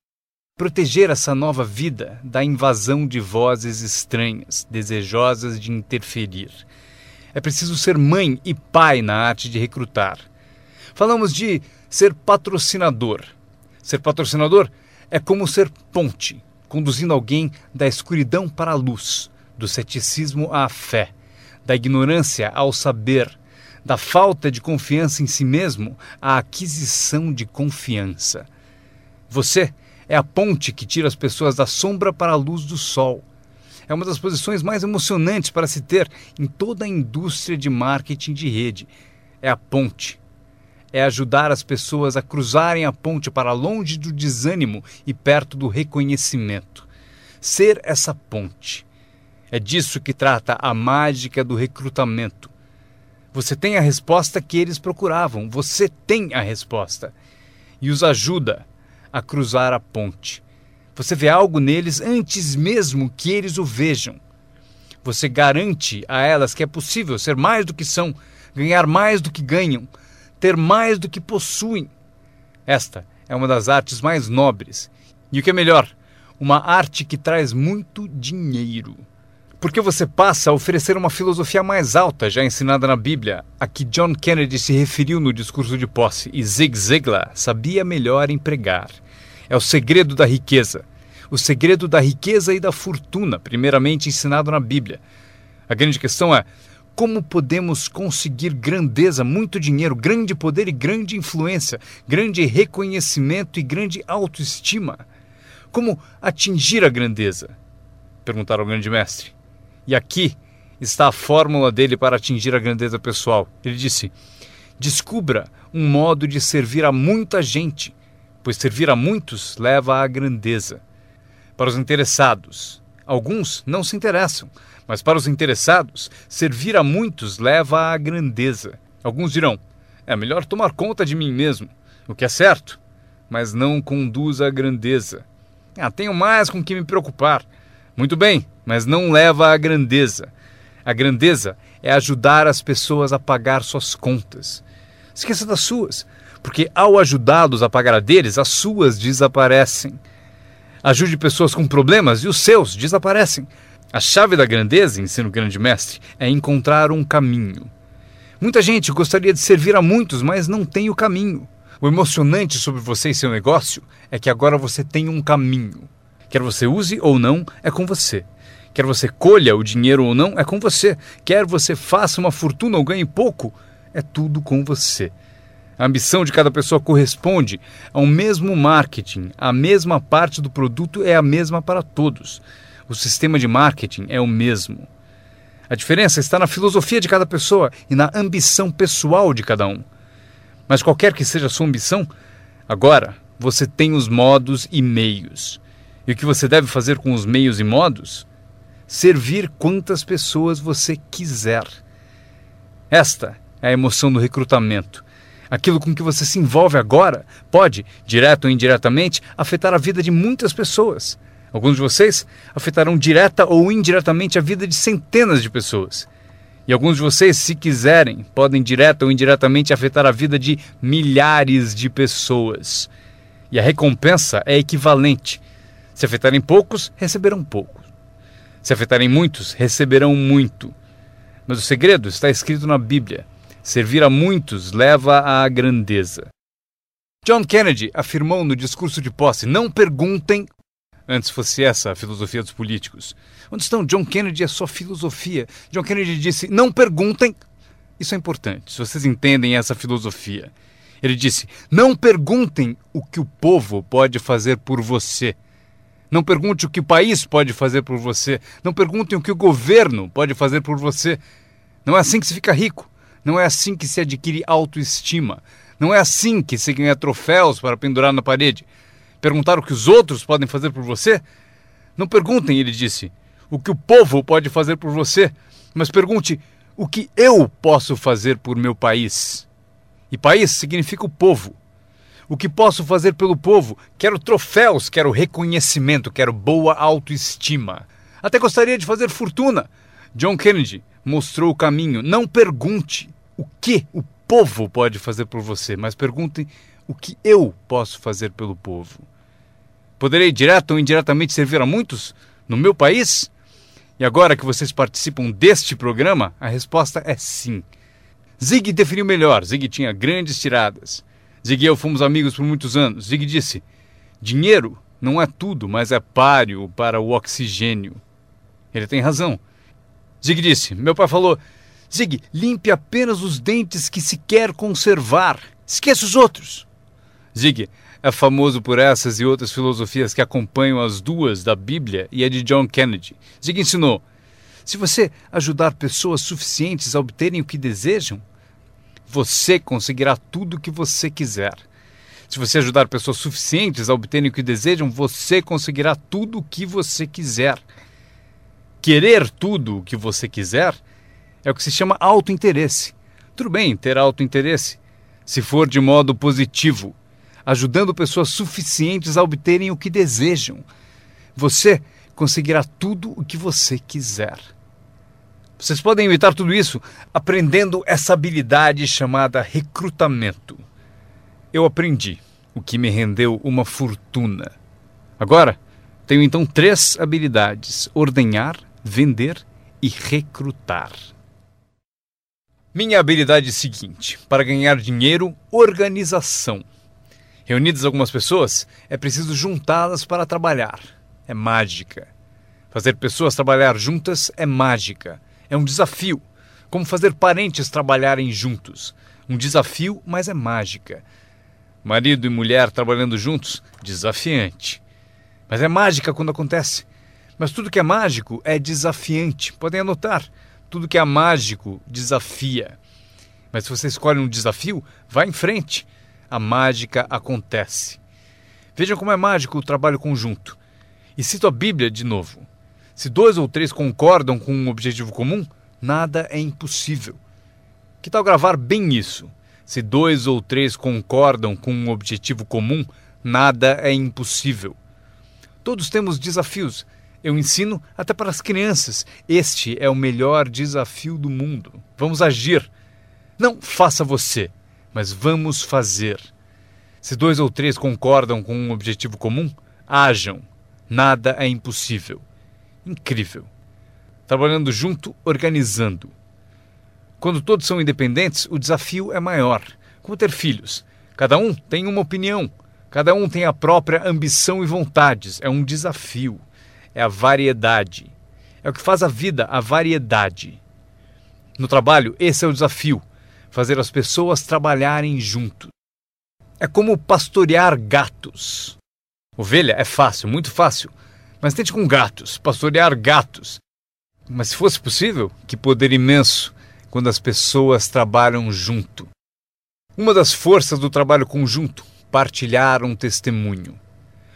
Proteger essa nova vida da invasão de vozes estranhas, desejosas de interferir. É preciso ser mãe e pai na arte de recrutar. Falamos de ser patrocinador. Ser patrocinador é como ser ponte, conduzindo alguém da escuridão para a luz, do ceticismo à fé, da ignorância ao saber, da falta de confiança em si mesmo à aquisição de confiança. Você é a ponte que tira as pessoas da sombra para a luz do sol. É uma das posições mais emocionantes para se ter em toda a indústria de marketing de rede. É a ponte. É ajudar as pessoas a cruzarem a ponte para longe do desânimo e perto do reconhecimento. Ser essa ponte. É disso que trata a mágica do recrutamento você tem a resposta que eles procuravam. Você tem a resposta. E os ajuda a cruzar a ponte. Você vê algo neles antes mesmo que eles o vejam. Você garante a elas que é possível ser mais do que são, ganhar mais do que ganham, ter mais do que possuem. Esta é uma das artes mais nobres. E o que é melhor, uma arte que traz muito dinheiro porque você passa a oferecer uma filosofia mais alta já ensinada na Bíblia, a que John Kennedy se referiu no discurso de posse e Zig Ziglar sabia melhor empregar. É o segredo da riqueza. o segredo da riqueza e da fortuna, primeiramente ensinado na Bíblia. A grande questão é como podemos conseguir grandeza, muito dinheiro, grande poder e grande influência, grande reconhecimento e grande autoestima? Como atingir a grandeza? Perguntaram ao grande mestre. E aqui está a fórmula dele para atingir a grandeza pessoal. Ele disse: Descubra um modo de servir a muita gente, pois servir a muitos leva à grandeza. Para os interessados, alguns não se interessam, mas para os interessados, servir a muitos leva à grandeza. Alguns dirão: é melhor tomar conta de mim mesmo, o que é certo, mas não conduz à grandeza. Ah, tenho mais com que me preocupar. Muito bem, mas não leva à grandeza. A grandeza é ajudar as pessoas a pagar suas contas. Esqueça das suas, porque ao ajudá-los a pagar a deles, as suas desaparecem. Ajude pessoas com problemas e os seus desaparecem. A chave da grandeza, ensina o grande mestre, é encontrar um caminho. Muita gente gostaria de servir a muitos, mas não tem o caminho. O emocionante sobre você e seu negócio é que agora você tem um caminho. Quer você use ou não, é com você. Quer você colha o dinheiro ou não, é com você. Quer você faça uma fortuna ou ganhe pouco, é tudo com você. A ambição de cada pessoa corresponde ao mesmo marketing. A mesma parte do produto é a mesma para todos. O sistema de marketing é o mesmo. A diferença está na filosofia de cada pessoa e na ambição pessoal de cada um. Mas qualquer que seja a sua ambição, agora você tem os modos e meios. E o que você deve fazer com os meios e modos? servir quantas pessoas você quiser. Esta é a emoção do recrutamento. Aquilo com que você se envolve agora pode, direto ou indiretamente, afetar a vida de muitas pessoas. Alguns de vocês afetarão direta ou indiretamente a vida de centenas de pessoas. E alguns de vocês, se quiserem, podem direta ou indiretamente afetar a vida de milhares de pessoas. E a recompensa é equivalente. Se afetarem poucos, receberão pouco. Se afetarem muitos, receberão muito. Mas o segredo está escrito na Bíblia: servir a muitos leva à grandeza. John Kennedy afirmou no discurso de posse: não perguntem. Antes fosse essa a filosofia dos políticos. Onde estão John Kennedy e a sua filosofia? John Kennedy disse: não perguntem. Isso é importante, se vocês entendem essa filosofia. Ele disse: não perguntem o que o povo pode fazer por você. Não pergunte o que o país pode fazer por você. Não perguntem o que o governo pode fazer por você. Não é assim que se fica rico. Não é assim que se adquire autoestima. Não é assim que se ganha troféus para pendurar na parede. Perguntar o que os outros podem fazer por você? Não perguntem, ele disse, o que o povo pode fazer por você, mas pergunte o que eu posso fazer por meu país. E país significa o povo. O que posso fazer pelo povo? Quero troféus, quero reconhecimento, quero boa autoestima. Até gostaria de fazer fortuna. John Kennedy mostrou o caminho. Não pergunte o que o povo pode fazer por você, mas pergunte o que eu posso fazer pelo povo. Poderei direto ou indiretamente servir a muitos no meu país? E agora que vocês participam deste programa, a resposta é sim. Zig definiu melhor. Zig tinha grandes tiradas. Zig e eu fomos amigos por muitos anos. Zig disse: Dinheiro não é tudo, mas é páreo para o oxigênio. Ele tem razão. Zig disse: Meu pai falou: Zig, limpe apenas os dentes que se quer conservar. Esqueça os outros. Zig é famoso por essas e outras filosofias que acompanham as duas da Bíblia e a de John Kennedy. Zig ensinou: se você ajudar pessoas suficientes a obterem o que desejam, você conseguirá tudo o que você quiser. Se você ajudar pessoas suficientes a obterem o que desejam, você conseguirá tudo o que você quiser. Querer tudo o que você quiser é o que se chama autointeresse. Tudo bem ter autointeresse, se for de modo positivo, ajudando pessoas suficientes a obterem o que desejam. Você conseguirá tudo o que você quiser. Vocês podem evitar tudo isso aprendendo essa habilidade chamada recrutamento. Eu aprendi, o que me rendeu uma fortuna. Agora, tenho então três habilidades: ordenhar, vender e recrutar. Minha habilidade é seguinte: para ganhar dinheiro, organização. Reunidas algumas pessoas, é preciso juntá-las para trabalhar. é mágica. Fazer pessoas trabalhar juntas é mágica. É um desafio. Como fazer parentes trabalharem juntos. Um desafio, mas é mágica. Marido e mulher trabalhando juntos, desafiante. Mas é mágica quando acontece. Mas tudo que é mágico é desafiante. Podem anotar. Tudo que é mágico desafia. Mas se você escolhe um desafio, vá em frente. A mágica acontece. Vejam como é mágico o trabalho conjunto. E cito a Bíblia de novo. Se dois ou três concordam com um objetivo comum, nada é impossível. Que tal gravar bem isso? Se dois ou três concordam com um objetivo comum, nada é impossível. Todos temos desafios. Eu ensino até para as crianças. Este é o melhor desafio do mundo. Vamos agir. Não faça você, mas vamos fazer. Se dois ou três concordam com um objetivo comum, hajam. Nada é impossível. Incrível. Trabalhando junto, organizando. Quando todos são independentes, o desafio é maior. Como ter filhos. Cada um tem uma opinião, cada um tem a própria ambição e vontades. É um desafio. É a variedade. É o que faz a vida a variedade. No trabalho, esse é o desafio: fazer as pessoas trabalharem juntos. É como pastorear gatos. Ovelha é fácil, muito fácil. Mas tente com gatos, pastorear gatos. Mas se fosse possível, que poder imenso quando as pessoas trabalham junto. Uma das forças do trabalho conjunto, partilhar um testemunho.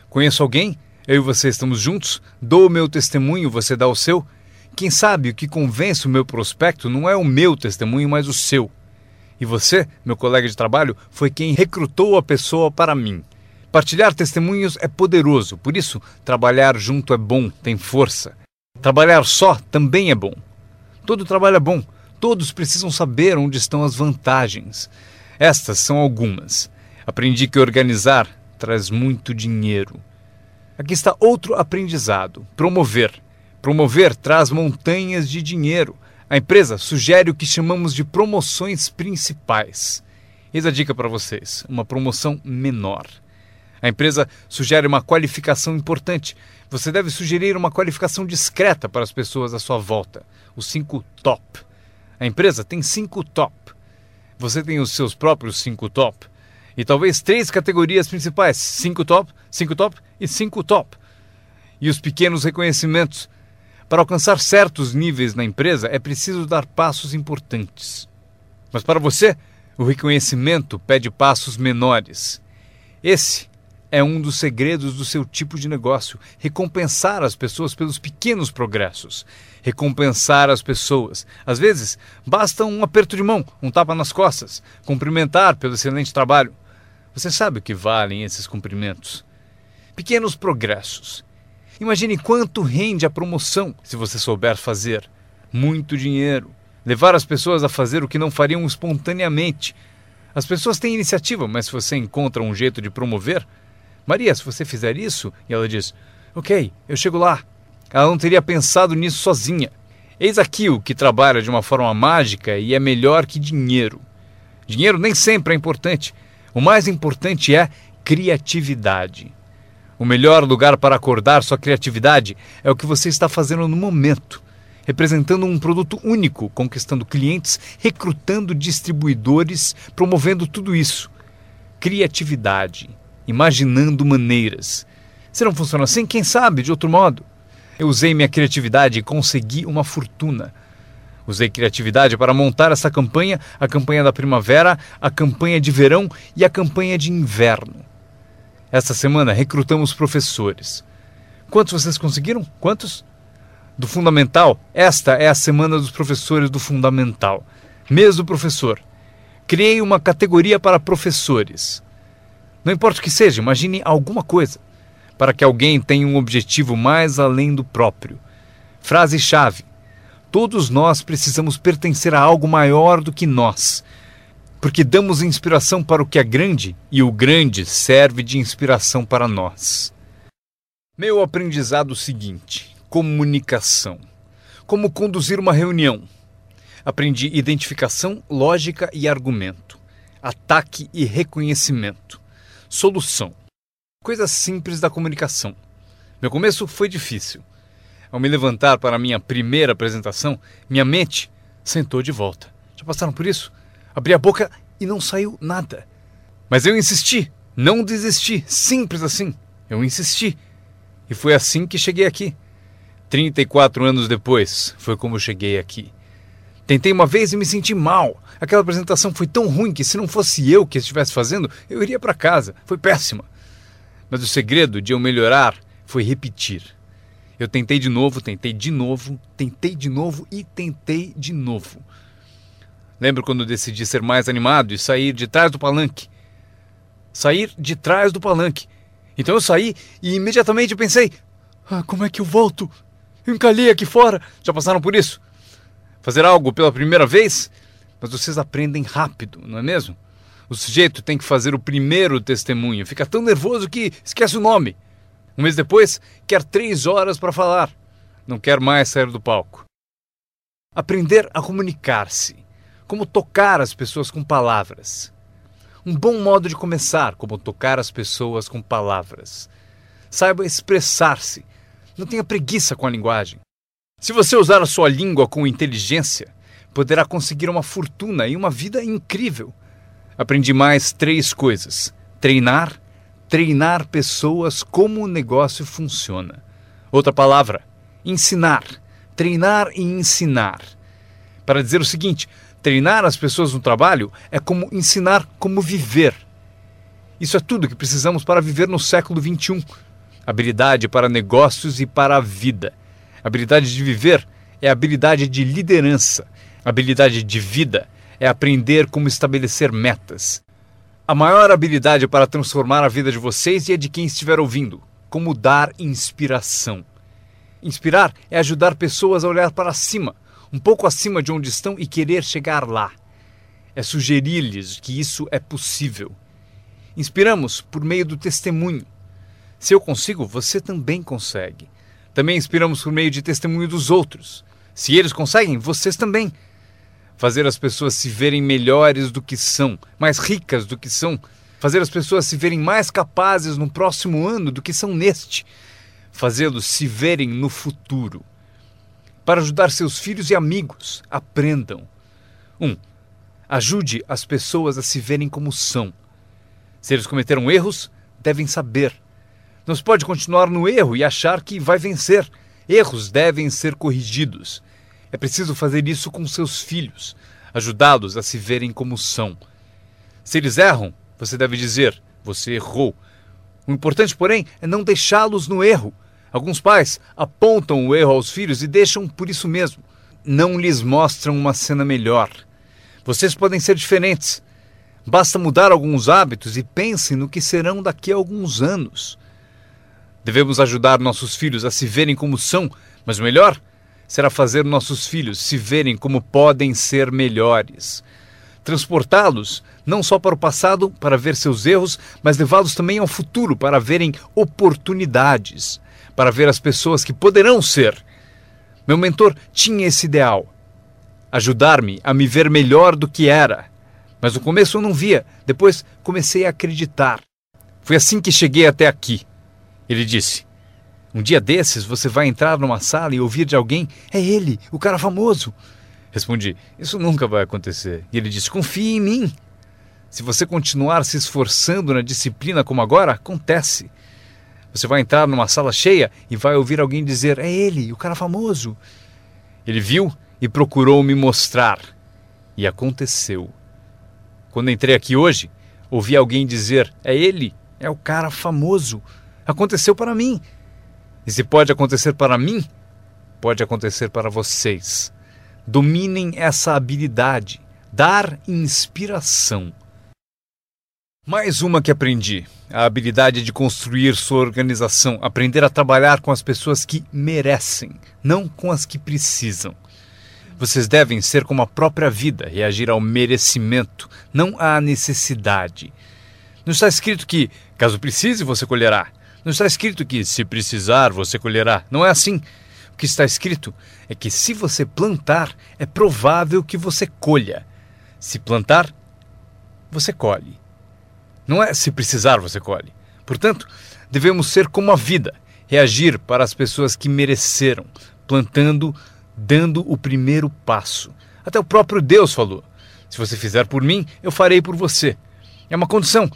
Conheço alguém? Eu e você estamos juntos? Dou o meu testemunho, você dá o seu? Quem sabe o que convence o meu prospecto não é o meu testemunho, mas o seu. E você, meu colega de trabalho, foi quem recrutou a pessoa para mim. Partilhar testemunhos é poderoso, por isso, trabalhar junto é bom, tem força. Trabalhar só também é bom. Todo trabalho é bom, todos precisam saber onde estão as vantagens. Estas são algumas. Aprendi que organizar traz muito dinheiro. Aqui está outro aprendizado: promover. Promover traz montanhas de dinheiro. A empresa sugere o que chamamos de promoções principais. Eis a dica para vocês: uma promoção menor. A empresa sugere uma qualificação importante. Você deve sugerir uma qualificação discreta para as pessoas à sua volta. Os cinco top. A empresa tem cinco top. Você tem os seus próprios cinco top. E talvez três categorias principais: cinco top, cinco top e cinco top. E os pequenos reconhecimentos. Para alcançar certos níveis na empresa é preciso dar passos importantes. Mas para você, o reconhecimento pede passos menores. Esse é um dos segredos do seu tipo de negócio. Recompensar as pessoas pelos pequenos progressos. Recompensar as pessoas. Às vezes, basta um aperto de mão, um tapa nas costas, cumprimentar pelo excelente trabalho. Você sabe o que valem esses cumprimentos. Pequenos progressos. Imagine quanto rende a promoção se você souber fazer. Muito dinheiro. Levar as pessoas a fazer o que não fariam espontaneamente. As pessoas têm iniciativa, mas se você encontra um jeito de promover, Maria, se você fizer isso, e ela diz: Ok, eu chego lá. Ela não teria pensado nisso sozinha. Eis aqui o que trabalha de uma forma mágica e é melhor que dinheiro. Dinheiro nem sempre é importante. O mais importante é criatividade. O melhor lugar para acordar sua criatividade é o que você está fazendo no momento, representando um produto único, conquistando clientes, recrutando distribuidores, promovendo tudo isso. Criatividade imaginando maneiras. Se não funciona assim, quem sabe de outro modo? Eu usei minha criatividade e consegui uma fortuna. Usei criatividade para montar essa campanha, a campanha da primavera, a campanha de verão e a campanha de inverno. Esta semana recrutamos professores. Quantos vocês conseguiram? Quantos? Do Fundamental, esta é a semana dos professores do Fundamental. Mês do professor. Criei uma categoria para professores. Não importa o que seja, imagine alguma coisa para que alguém tenha um objetivo mais além do próprio. Frase-chave: Todos nós precisamos pertencer a algo maior do que nós, porque damos inspiração para o que é grande e o grande serve de inspiração para nós. Meu aprendizado seguinte: comunicação. Como conduzir uma reunião. Aprendi identificação, lógica e argumento, ataque e reconhecimento Solução. Coisas simples da comunicação. Meu começo foi difícil. Ao me levantar para a minha primeira apresentação, minha mente sentou de volta. Já passaram por isso? Abri a boca e não saiu nada. Mas eu insisti, não desisti, simples assim. Eu insisti. E foi assim que cheguei aqui. 34 anos depois, foi como eu cheguei aqui. Tentei uma vez e me senti mal. Aquela apresentação foi tão ruim que se não fosse eu que estivesse fazendo, eu iria para casa. Foi péssima. Mas o segredo de eu melhorar foi repetir. Eu tentei de novo, tentei de novo, tentei de novo e tentei de novo. Lembro quando decidi ser mais animado e sair de trás do palanque. Sair de trás do palanque. Então eu saí e imediatamente pensei: ah, como é que eu volto? Eu encalhei aqui fora. Já passaram por isso? Fazer algo pela primeira vez? Mas vocês aprendem rápido, não é mesmo? O sujeito tem que fazer o primeiro testemunho. Fica tão nervoso que esquece o nome. Um mês depois, quer três horas para falar. Não quer mais sair do palco. Aprender a comunicar-se. Como tocar as pessoas com palavras. Um bom modo de começar, como tocar as pessoas com palavras. Saiba expressar-se. Não tenha preguiça com a linguagem. Se você usar a sua língua com inteligência, poderá conseguir uma fortuna e uma vida incrível aprendi mais três coisas: treinar, treinar pessoas como o negócio funciona. Outra palavra, ensinar, treinar e ensinar. Para dizer o seguinte, treinar as pessoas no trabalho é como ensinar como viver. Isso é tudo que precisamos para viver no século XXI. Habilidade para negócios e para a vida. Habilidade de viver é habilidade de liderança. Habilidade de vida é aprender como estabelecer metas. A maior habilidade para transformar a vida de vocês e a de quem estiver ouvindo, como dar inspiração. Inspirar é ajudar pessoas a olhar para cima, um pouco acima de onde estão e querer chegar lá. É sugerir-lhes que isso é possível. Inspiramos por meio do testemunho. Se eu consigo, você também consegue. Também inspiramos por meio de testemunho dos outros. Se eles conseguem, vocês também fazer as pessoas se verem melhores do que são, mais ricas do que são, fazer as pessoas se verem mais capazes no próximo ano do que são neste, fazê-los se verem no futuro. Para ajudar seus filhos e amigos, aprendam. 1. Um, ajude as pessoas a se verem como são. Se eles cometeram erros, devem saber. Não se pode continuar no erro e achar que vai vencer. Erros devem ser corrigidos. É preciso fazer isso com seus filhos, ajudá-los a se verem como são. Se eles erram, você deve dizer: você errou. O importante, porém, é não deixá-los no erro. Alguns pais apontam o erro aos filhos e deixam por isso mesmo. Não lhes mostram uma cena melhor. Vocês podem ser diferentes. Basta mudar alguns hábitos e pensem no que serão daqui a alguns anos. Devemos ajudar nossos filhos a se verem como são, mas o melhor será fazer nossos filhos se verem como podem ser melhores. Transportá-los não só para o passado para ver seus erros, mas levá-los também ao futuro para verem oportunidades, para ver as pessoas que poderão ser. Meu mentor tinha esse ideal: ajudar-me a me ver melhor do que era. Mas no começo eu não via, depois comecei a acreditar. Foi assim que cheguei até aqui. Ele disse: um dia desses você vai entrar numa sala e ouvir de alguém: é ele, o cara famoso. Respondi: Isso nunca vai acontecer. E ele disse: Confie em mim. Se você continuar se esforçando na disciplina como agora, acontece. Você vai entrar numa sala cheia e vai ouvir alguém dizer: É ele, o cara famoso. Ele viu e procurou me mostrar. E aconteceu. Quando entrei aqui hoje, ouvi alguém dizer: É ele, é o cara famoso. Aconteceu para mim. E se pode acontecer para mim, pode acontecer para vocês. Dominem essa habilidade, dar inspiração. Mais uma que aprendi: a habilidade de construir sua organização, aprender a trabalhar com as pessoas que merecem, não com as que precisam. Vocês devem ser como a própria vida, reagir ao merecimento, não à necessidade. Não está escrito que, caso precise, você colherá. Não está escrito que, se precisar, você colherá. Não é assim. O que está escrito é que, se você plantar, é provável que você colha. Se plantar, você colhe. Não é se precisar, você colhe. Portanto, devemos ser como a vida, Reagir para as pessoas que mereceram, plantando, dando o primeiro passo. Até o próprio Deus falou: Se você fizer por mim, eu farei por você. É uma condição.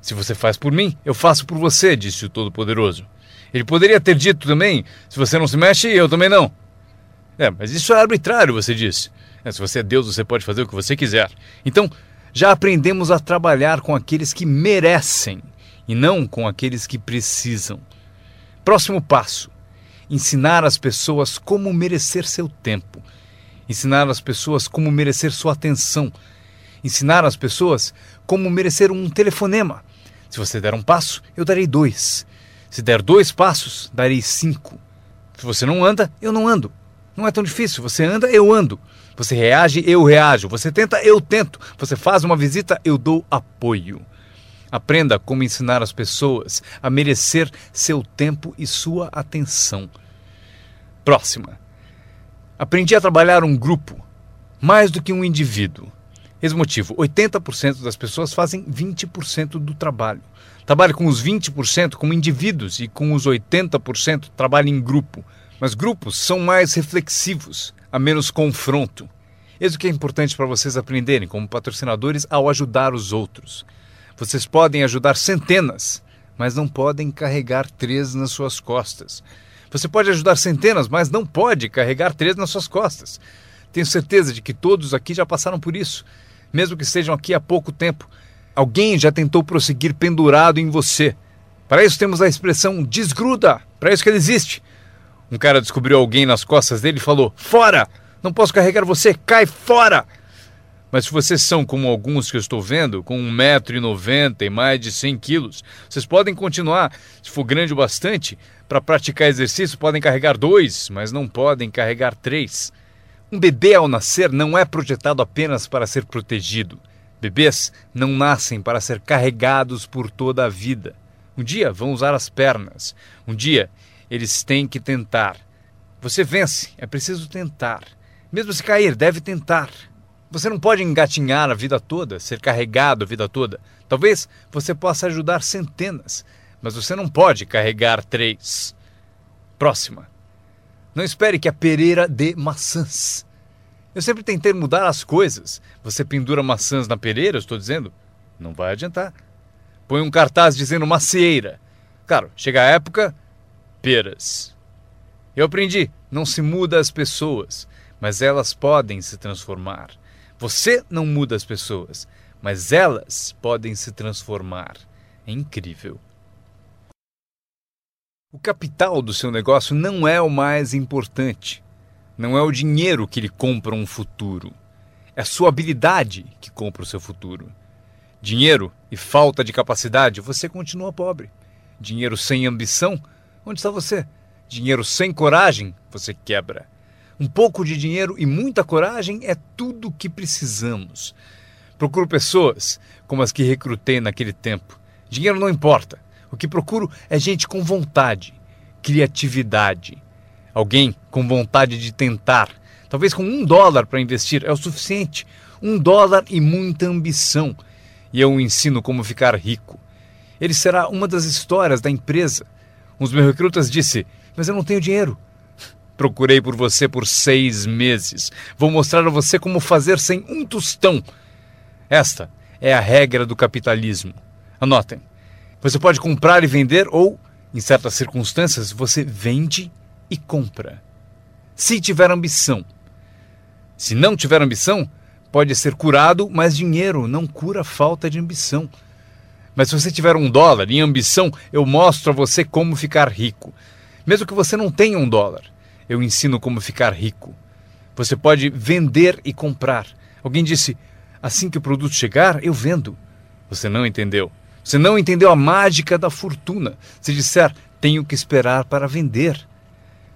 Se você faz por mim, eu faço por você, disse o Todo-Poderoso. Ele poderia ter dito também: Se você não se mexe, eu também não. É, mas isso é arbitrário, você disse. É, se você é Deus, você pode fazer o que você quiser. Então, já aprendemos a trabalhar com aqueles que merecem e não com aqueles que precisam. Próximo passo: ensinar as pessoas como merecer seu tempo, ensinar as pessoas como merecer sua atenção, ensinar as pessoas como merecer um telefonema. Se você der um passo, eu darei dois. Se der dois passos, darei cinco. Se você não anda, eu não ando. Não é tão difícil. Você anda, eu ando. Você reage, eu reajo. Você tenta, eu tento. Você faz uma visita, eu dou apoio. Aprenda como ensinar as pessoas a merecer seu tempo e sua atenção. Próxima. Aprendi a trabalhar um grupo, mais do que um indivíduo. Esse motivo, 80% das pessoas fazem 20% do trabalho. Trabalha com os 20% como indivíduos e com os 80% trabalha em grupo. Mas grupos são mais reflexivos, há menos confronto. Isso que é importante para vocês aprenderem como patrocinadores ao ajudar os outros. Vocês podem ajudar centenas, mas não podem carregar três nas suas costas. Você pode ajudar centenas, mas não pode carregar três nas suas costas. Tenho certeza de que todos aqui já passaram por isso, mesmo que estejam aqui há pouco tempo. Alguém já tentou prosseguir pendurado em você. Para isso temos a expressão desgruda, para isso que ele existe. Um cara descobriu alguém nas costas dele e falou: Fora! Não posso carregar você, cai fora! Mas se vocês são como alguns que eu estou vendo, com 1,90m e mais de 100 quilos, vocês podem continuar, se for grande o bastante, para praticar exercício, podem carregar dois, mas não podem carregar três. Um bebê ao nascer não é projetado apenas para ser protegido. Bebês não nascem para ser carregados por toda a vida. Um dia vão usar as pernas. Um dia eles têm que tentar. Você vence, é preciso tentar. Mesmo se cair, deve tentar. Você não pode engatinhar a vida toda, ser carregado a vida toda. Talvez você possa ajudar centenas, mas você não pode carregar três. Próxima. Não espere que a pereira dê maçãs. Eu sempre tentei mudar as coisas. Você pendura maçãs na pereira, estou dizendo? Não vai adiantar. Põe um cartaz dizendo macieira. Claro, chega a época, peras. Eu aprendi, não se muda as pessoas, mas elas podem se transformar. Você não muda as pessoas, mas elas podem se transformar. É incrível. O capital do seu negócio não é o mais importante. Não é o dinheiro que lhe compra um futuro. É a sua habilidade que compra o seu futuro. Dinheiro e falta de capacidade, você continua pobre. Dinheiro sem ambição, Onde está você? Dinheiro sem coragem, você quebra. Um pouco de dinheiro e muita coragem é tudo o que precisamos. Procuro pessoas como as que recrutei naquele tempo. Dinheiro não importa. O que procuro é gente com vontade, criatividade. Alguém com vontade de tentar. Talvez com um dólar para investir é o suficiente. Um dólar e muita ambição. E eu ensino como ficar rico. Ele será uma das histórias da empresa um dos meus recrutas disse: Mas eu não tenho dinheiro. Procurei por você por seis meses. Vou mostrar a você como fazer sem um tostão. Esta é a regra do capitalismo. Anotem. Você pode comprar e vender, ou, em certas circunstâncias, você vende e compra. Se tiver ambição. Se não tiver ambição, pode ser curado, mas dinheiro não cura falta de ambição. Mas se você tiver um dólar em ambição, eu mostro a você como ficar rico. Mesmo que você não tenha um dólar, eu ensino como ficar rico. Você pode vender e comprar. Alguém disse: assim que o produto chegar, eu vendo. Você não entendeu. Você não entendeu a mágica da fortuna. Se disser, tenho que esperar para vender.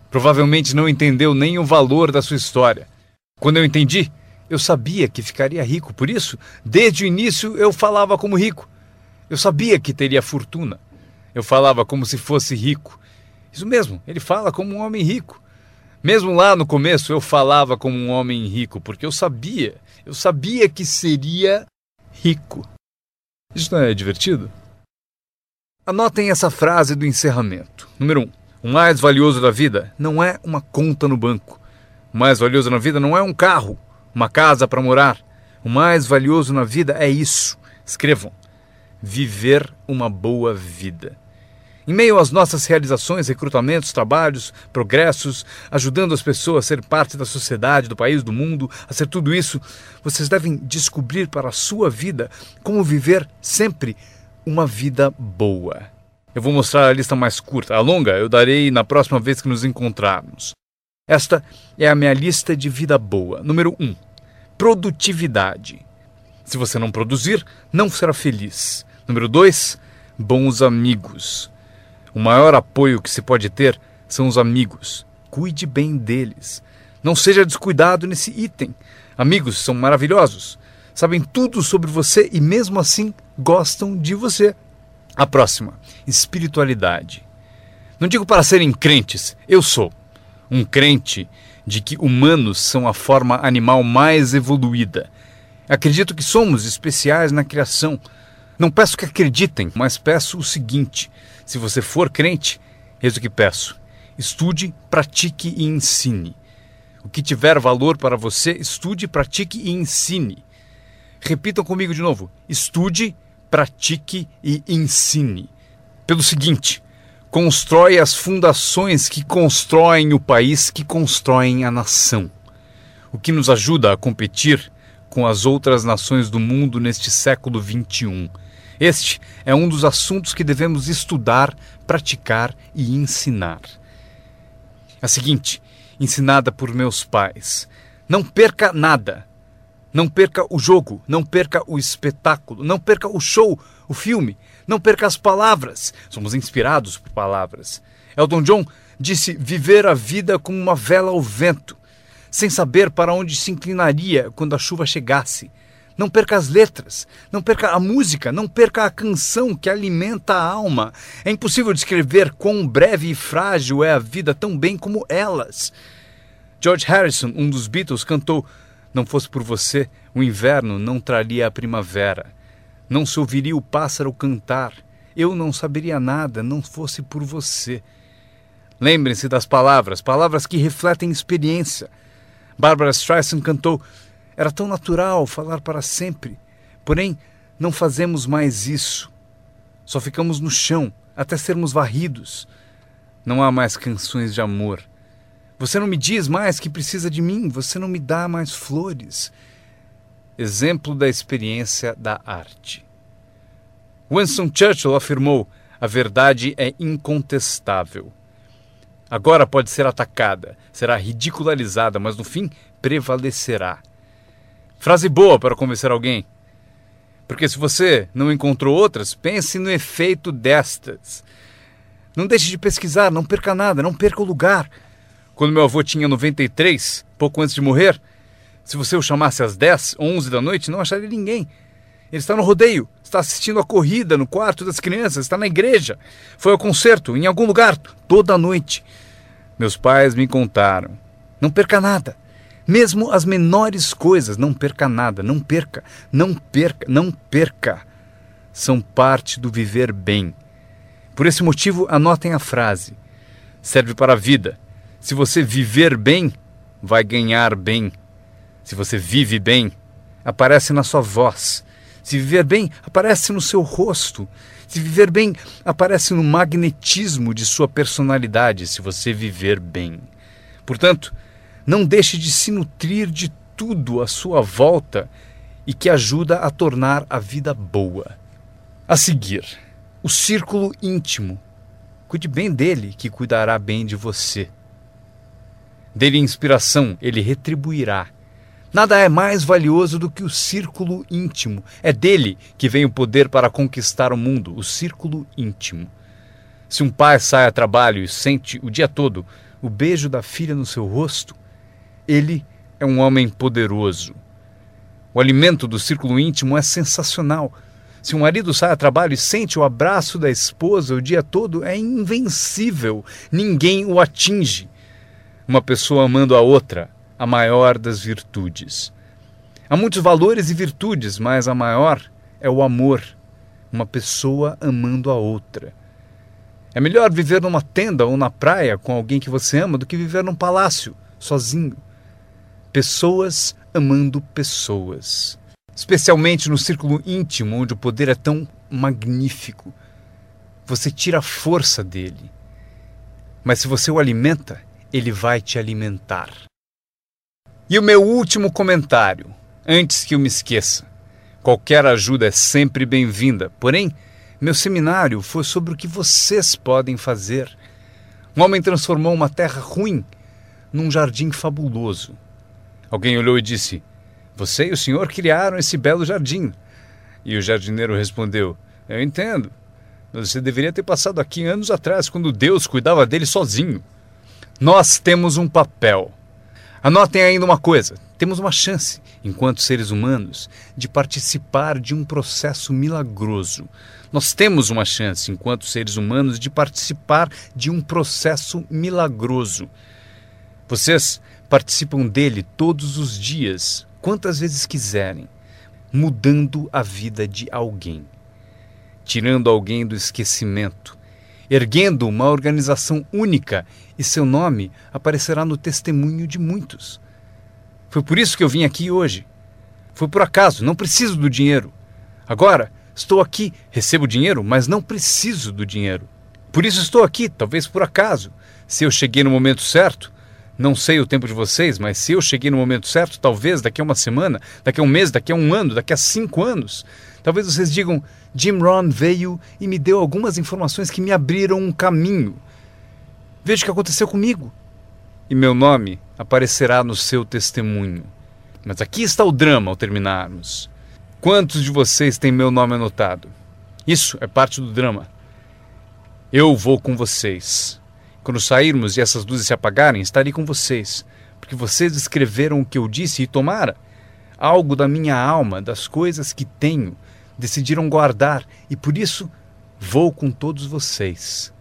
Provavelmente não entendeu nem o valor da sua história. Quando eu entendi, eu sabia que ficaria rico. Por isso, desde o início, eu falava como rico. Eu sabia que teria fortuna. Eu falava como se fosse rico. Isso mesmo, ele fala como um homem rico. Mesmo lá no começo eu falava como um homem rico, porque eu sabia, eu sabia que seria rico. Isso não é divertido? Anotem essa frase do encerramento. Número 1. Um, O mais valioso da vida não é uma conta no banco. O mais valioso na vida não é um carro, uma casa para morar. O mais valioso na vida é isso. Escrevam: viver uma boa vida. Em meio às nossas realizações, recrutamentos, trabalhos, progressos, ajudando as pessoas a ser parte da sociedade, do país, do mundo, a ser tudo isso, vocês devem descobrir para a sua vida como viver sempre uma vida boa. Eu vou mostrar a lista mais curta. A longa eu darei na próxima vez que nos encontrarmos. Esta é a minha lista de vida boa. Número 1. Um, produtividade. Se você não produzir, não será feliz. Número 2. Bons amigos. O maior apoio que se pode ter são os amigos. Cuide bem deles. Não seja descuidado nesse item. Amigos são maravilhosos. Sabem tudo sobre você e mesmo assim gostam de você. A próxima, espiritualidade. Não digo para serem crentes, eu sou um crente de que humanos são a forma animal mais evoluída. Acredito que somos especiais na criação. Não peço que acreditem, mas peço o seguinte: se você for crente, eis o que peço: estude, pratique e ensine. O que tiver valor para você, estude, pratique e ensine. Repitam comigo de novo: estude, pratique e ensine. Pelo seguinte, constrói as fundações que constroem o país, que constroem a nação. O que nos ajuda a competir com as outras nações do mundo neste século XXI este é um dos assuntos que devemos estudar, praticar e ensinar. A seguinte, ensinada por meus pais: não perca nada. Não perca o jogo, não perca o espetáculo, não perca o show, o filme, não perca as palavras. Somos inspirados por palavras. Elton John disse viver a vida como uma vela ao vento, sem saber para onde se inclinaria quando a chuva chegasse não perca as letras, não perca a música, não perca a canção que alimenta a alma. É impossível descrever quão breve e frágil é a vida tão bem como elas. George Harrison, um dos Beatles, cantou: Não fosse por você, o inverno não traria a primavera. Não se ouviria o pássaro cantar. Eu não saberia nada, não fosse por você. Lembrem-se das palavras, palavras que refletem experiência. Barbara Streisand cantou era tão natural falar para sempre. Porém, não fazemos mais isso. Só ficamos no chão até sermos varridos. Não há mais canções de amor. Você não me diz mais que precisa de mim, você não me dá mais flores. Exemplo da experiência da arte. Winston Churchill afirmou: a verdade é incontestável. Agora pode ser atacada, será ridicularizada, mas no fim prevalecerá. Frase boa para convencer alguém. Porque se você não encontrou outras, pense no efeito destas. Não deixe de pesquisar, não perca nada, não perca o lugar. Quando meu avô tinha 93, pouco antes de morrer, se você o chamasse às 10, 11 da noite, não acharia ninguém. Ele está no rodeio, está assistindo a corrida no quarto das crianças, está na igreja, foi ao concerto, em algum lugar, toda noite. Meus pais me contaram. Não perca nada. Mesmo as menores coisas, não perca nada, não perca, não perca, não perca. São parte do viver bem. Por esse motivo, anotem a frase. Serve para a vida. Se você viver bem, vai ganhar bem. Se você vive bem, aparece na sua voz. Se viver bem, aparece no seu rosto. Se viver bem, aparece no magnetismo de sua personalidade, se você viver bem. Portanto, não deixe de se nutrir de tudo à sua volta e que ajuda a tornar a vida boa. A seguir, o círculo íntimo. Cuide bem dele, que cuidará bem de você. Dele inspiração, ele retribuirá. Nada é mais valioso do que o círculo íntimo. É dele que vem o poder para conquistar o mundo, o círculo íntimo. Se um pai sai a trabalho e sente o dia todo o beijo da filha no seu rosto, ele é um homem poderoso. O alimento do círculo íntimo é sensacional. Se um marido sai a trabalho e sente o abraço da esposa o dia todo, é invencível. Ninguém o atinge. Uma pessoa amando a outra, a maior das virtudes. Há muitos valores e virtudes, mas a maior é o amor. Uma pessoa amando a outra. É melhor viver numa tenda ou na praia com alguém que você ama do que viver num palácio, sozinho. Pessoas amando pessoas. Especialmente no círculo íntimo, onde o poder é tão magnífico. Você tira a força dele. Mas se você o alimenta, ele vai te alimentar. E o meu último comentário, antes que eu me esqueça. Qualquer ajuda é sempre bem-vinda, porém, meu seminário foi sobre o que vocês podem fazer. Um homem transformou uma terra ruim num jardim fabuloso. Alguém olhou e disse: Você e o senhor criaram esse belo jardim. E o jardineiro respondeu: Eu entendo. Você deveria ter passado aqui anos atrás, quando Deus cuidava dele sozinho. Nós temos um papel. Anotem ainda uma coisa: temos uma chance, enquanto seres humanos, de participar de um processo milagroso. Nós temos uma chance, enquanto seres humanos, de participar de um processo milagroso. Vocês participam dele todos os dias, quantas vezes quiserem, mudando a vida de alguém, tirando alguém do esquecimento, erguendo uma organização única e seu nome aparecerá no testemunho de muitos. Foi por isso que eu vim aqui hoje. Foi por acaso, não preciso do dinheiro. Agora, estou aqui, recebo dinheiro, mas não preciso do dinheiro. Por isso estou aqui, talvez por acaso. Se eu cheguei no momento certo, não sei o tempo de vocês, mas se eu cheguei no momento certo, talvez daqui a uma semana, daqui a um mês, daqui a um ano, daqui a cinco anos, talvez vocês digam: Jim Ron veio e me deu algumas informações que me abriram um caminho. Veja o que aconteceu comigo. E meu nome aparecerá no seu testemunho. Mas aqui está o drama ao terminarmos. Quantos de vocês têm meu nome anotado? Isso é parte do drama. Eu vou com vocês. Quando sairmos e essas luzes se apagarem, estarei com vocês, porque vocês escreveram o que eu disse e tomara algo da minha alma, das coisas que tenho, decidiram guardar e por isso vou com todos vocês.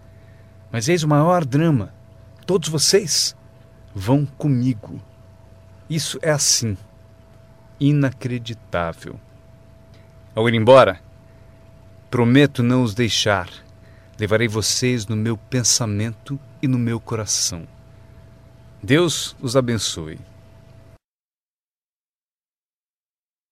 Mas eis o maior drama: todos vocês vão comigo. Isso é assim, inacreditável. Ao ir embora, prometo não os deixar. Levarei vocês no meu pensamento e no meu coração. Deus os abençoe.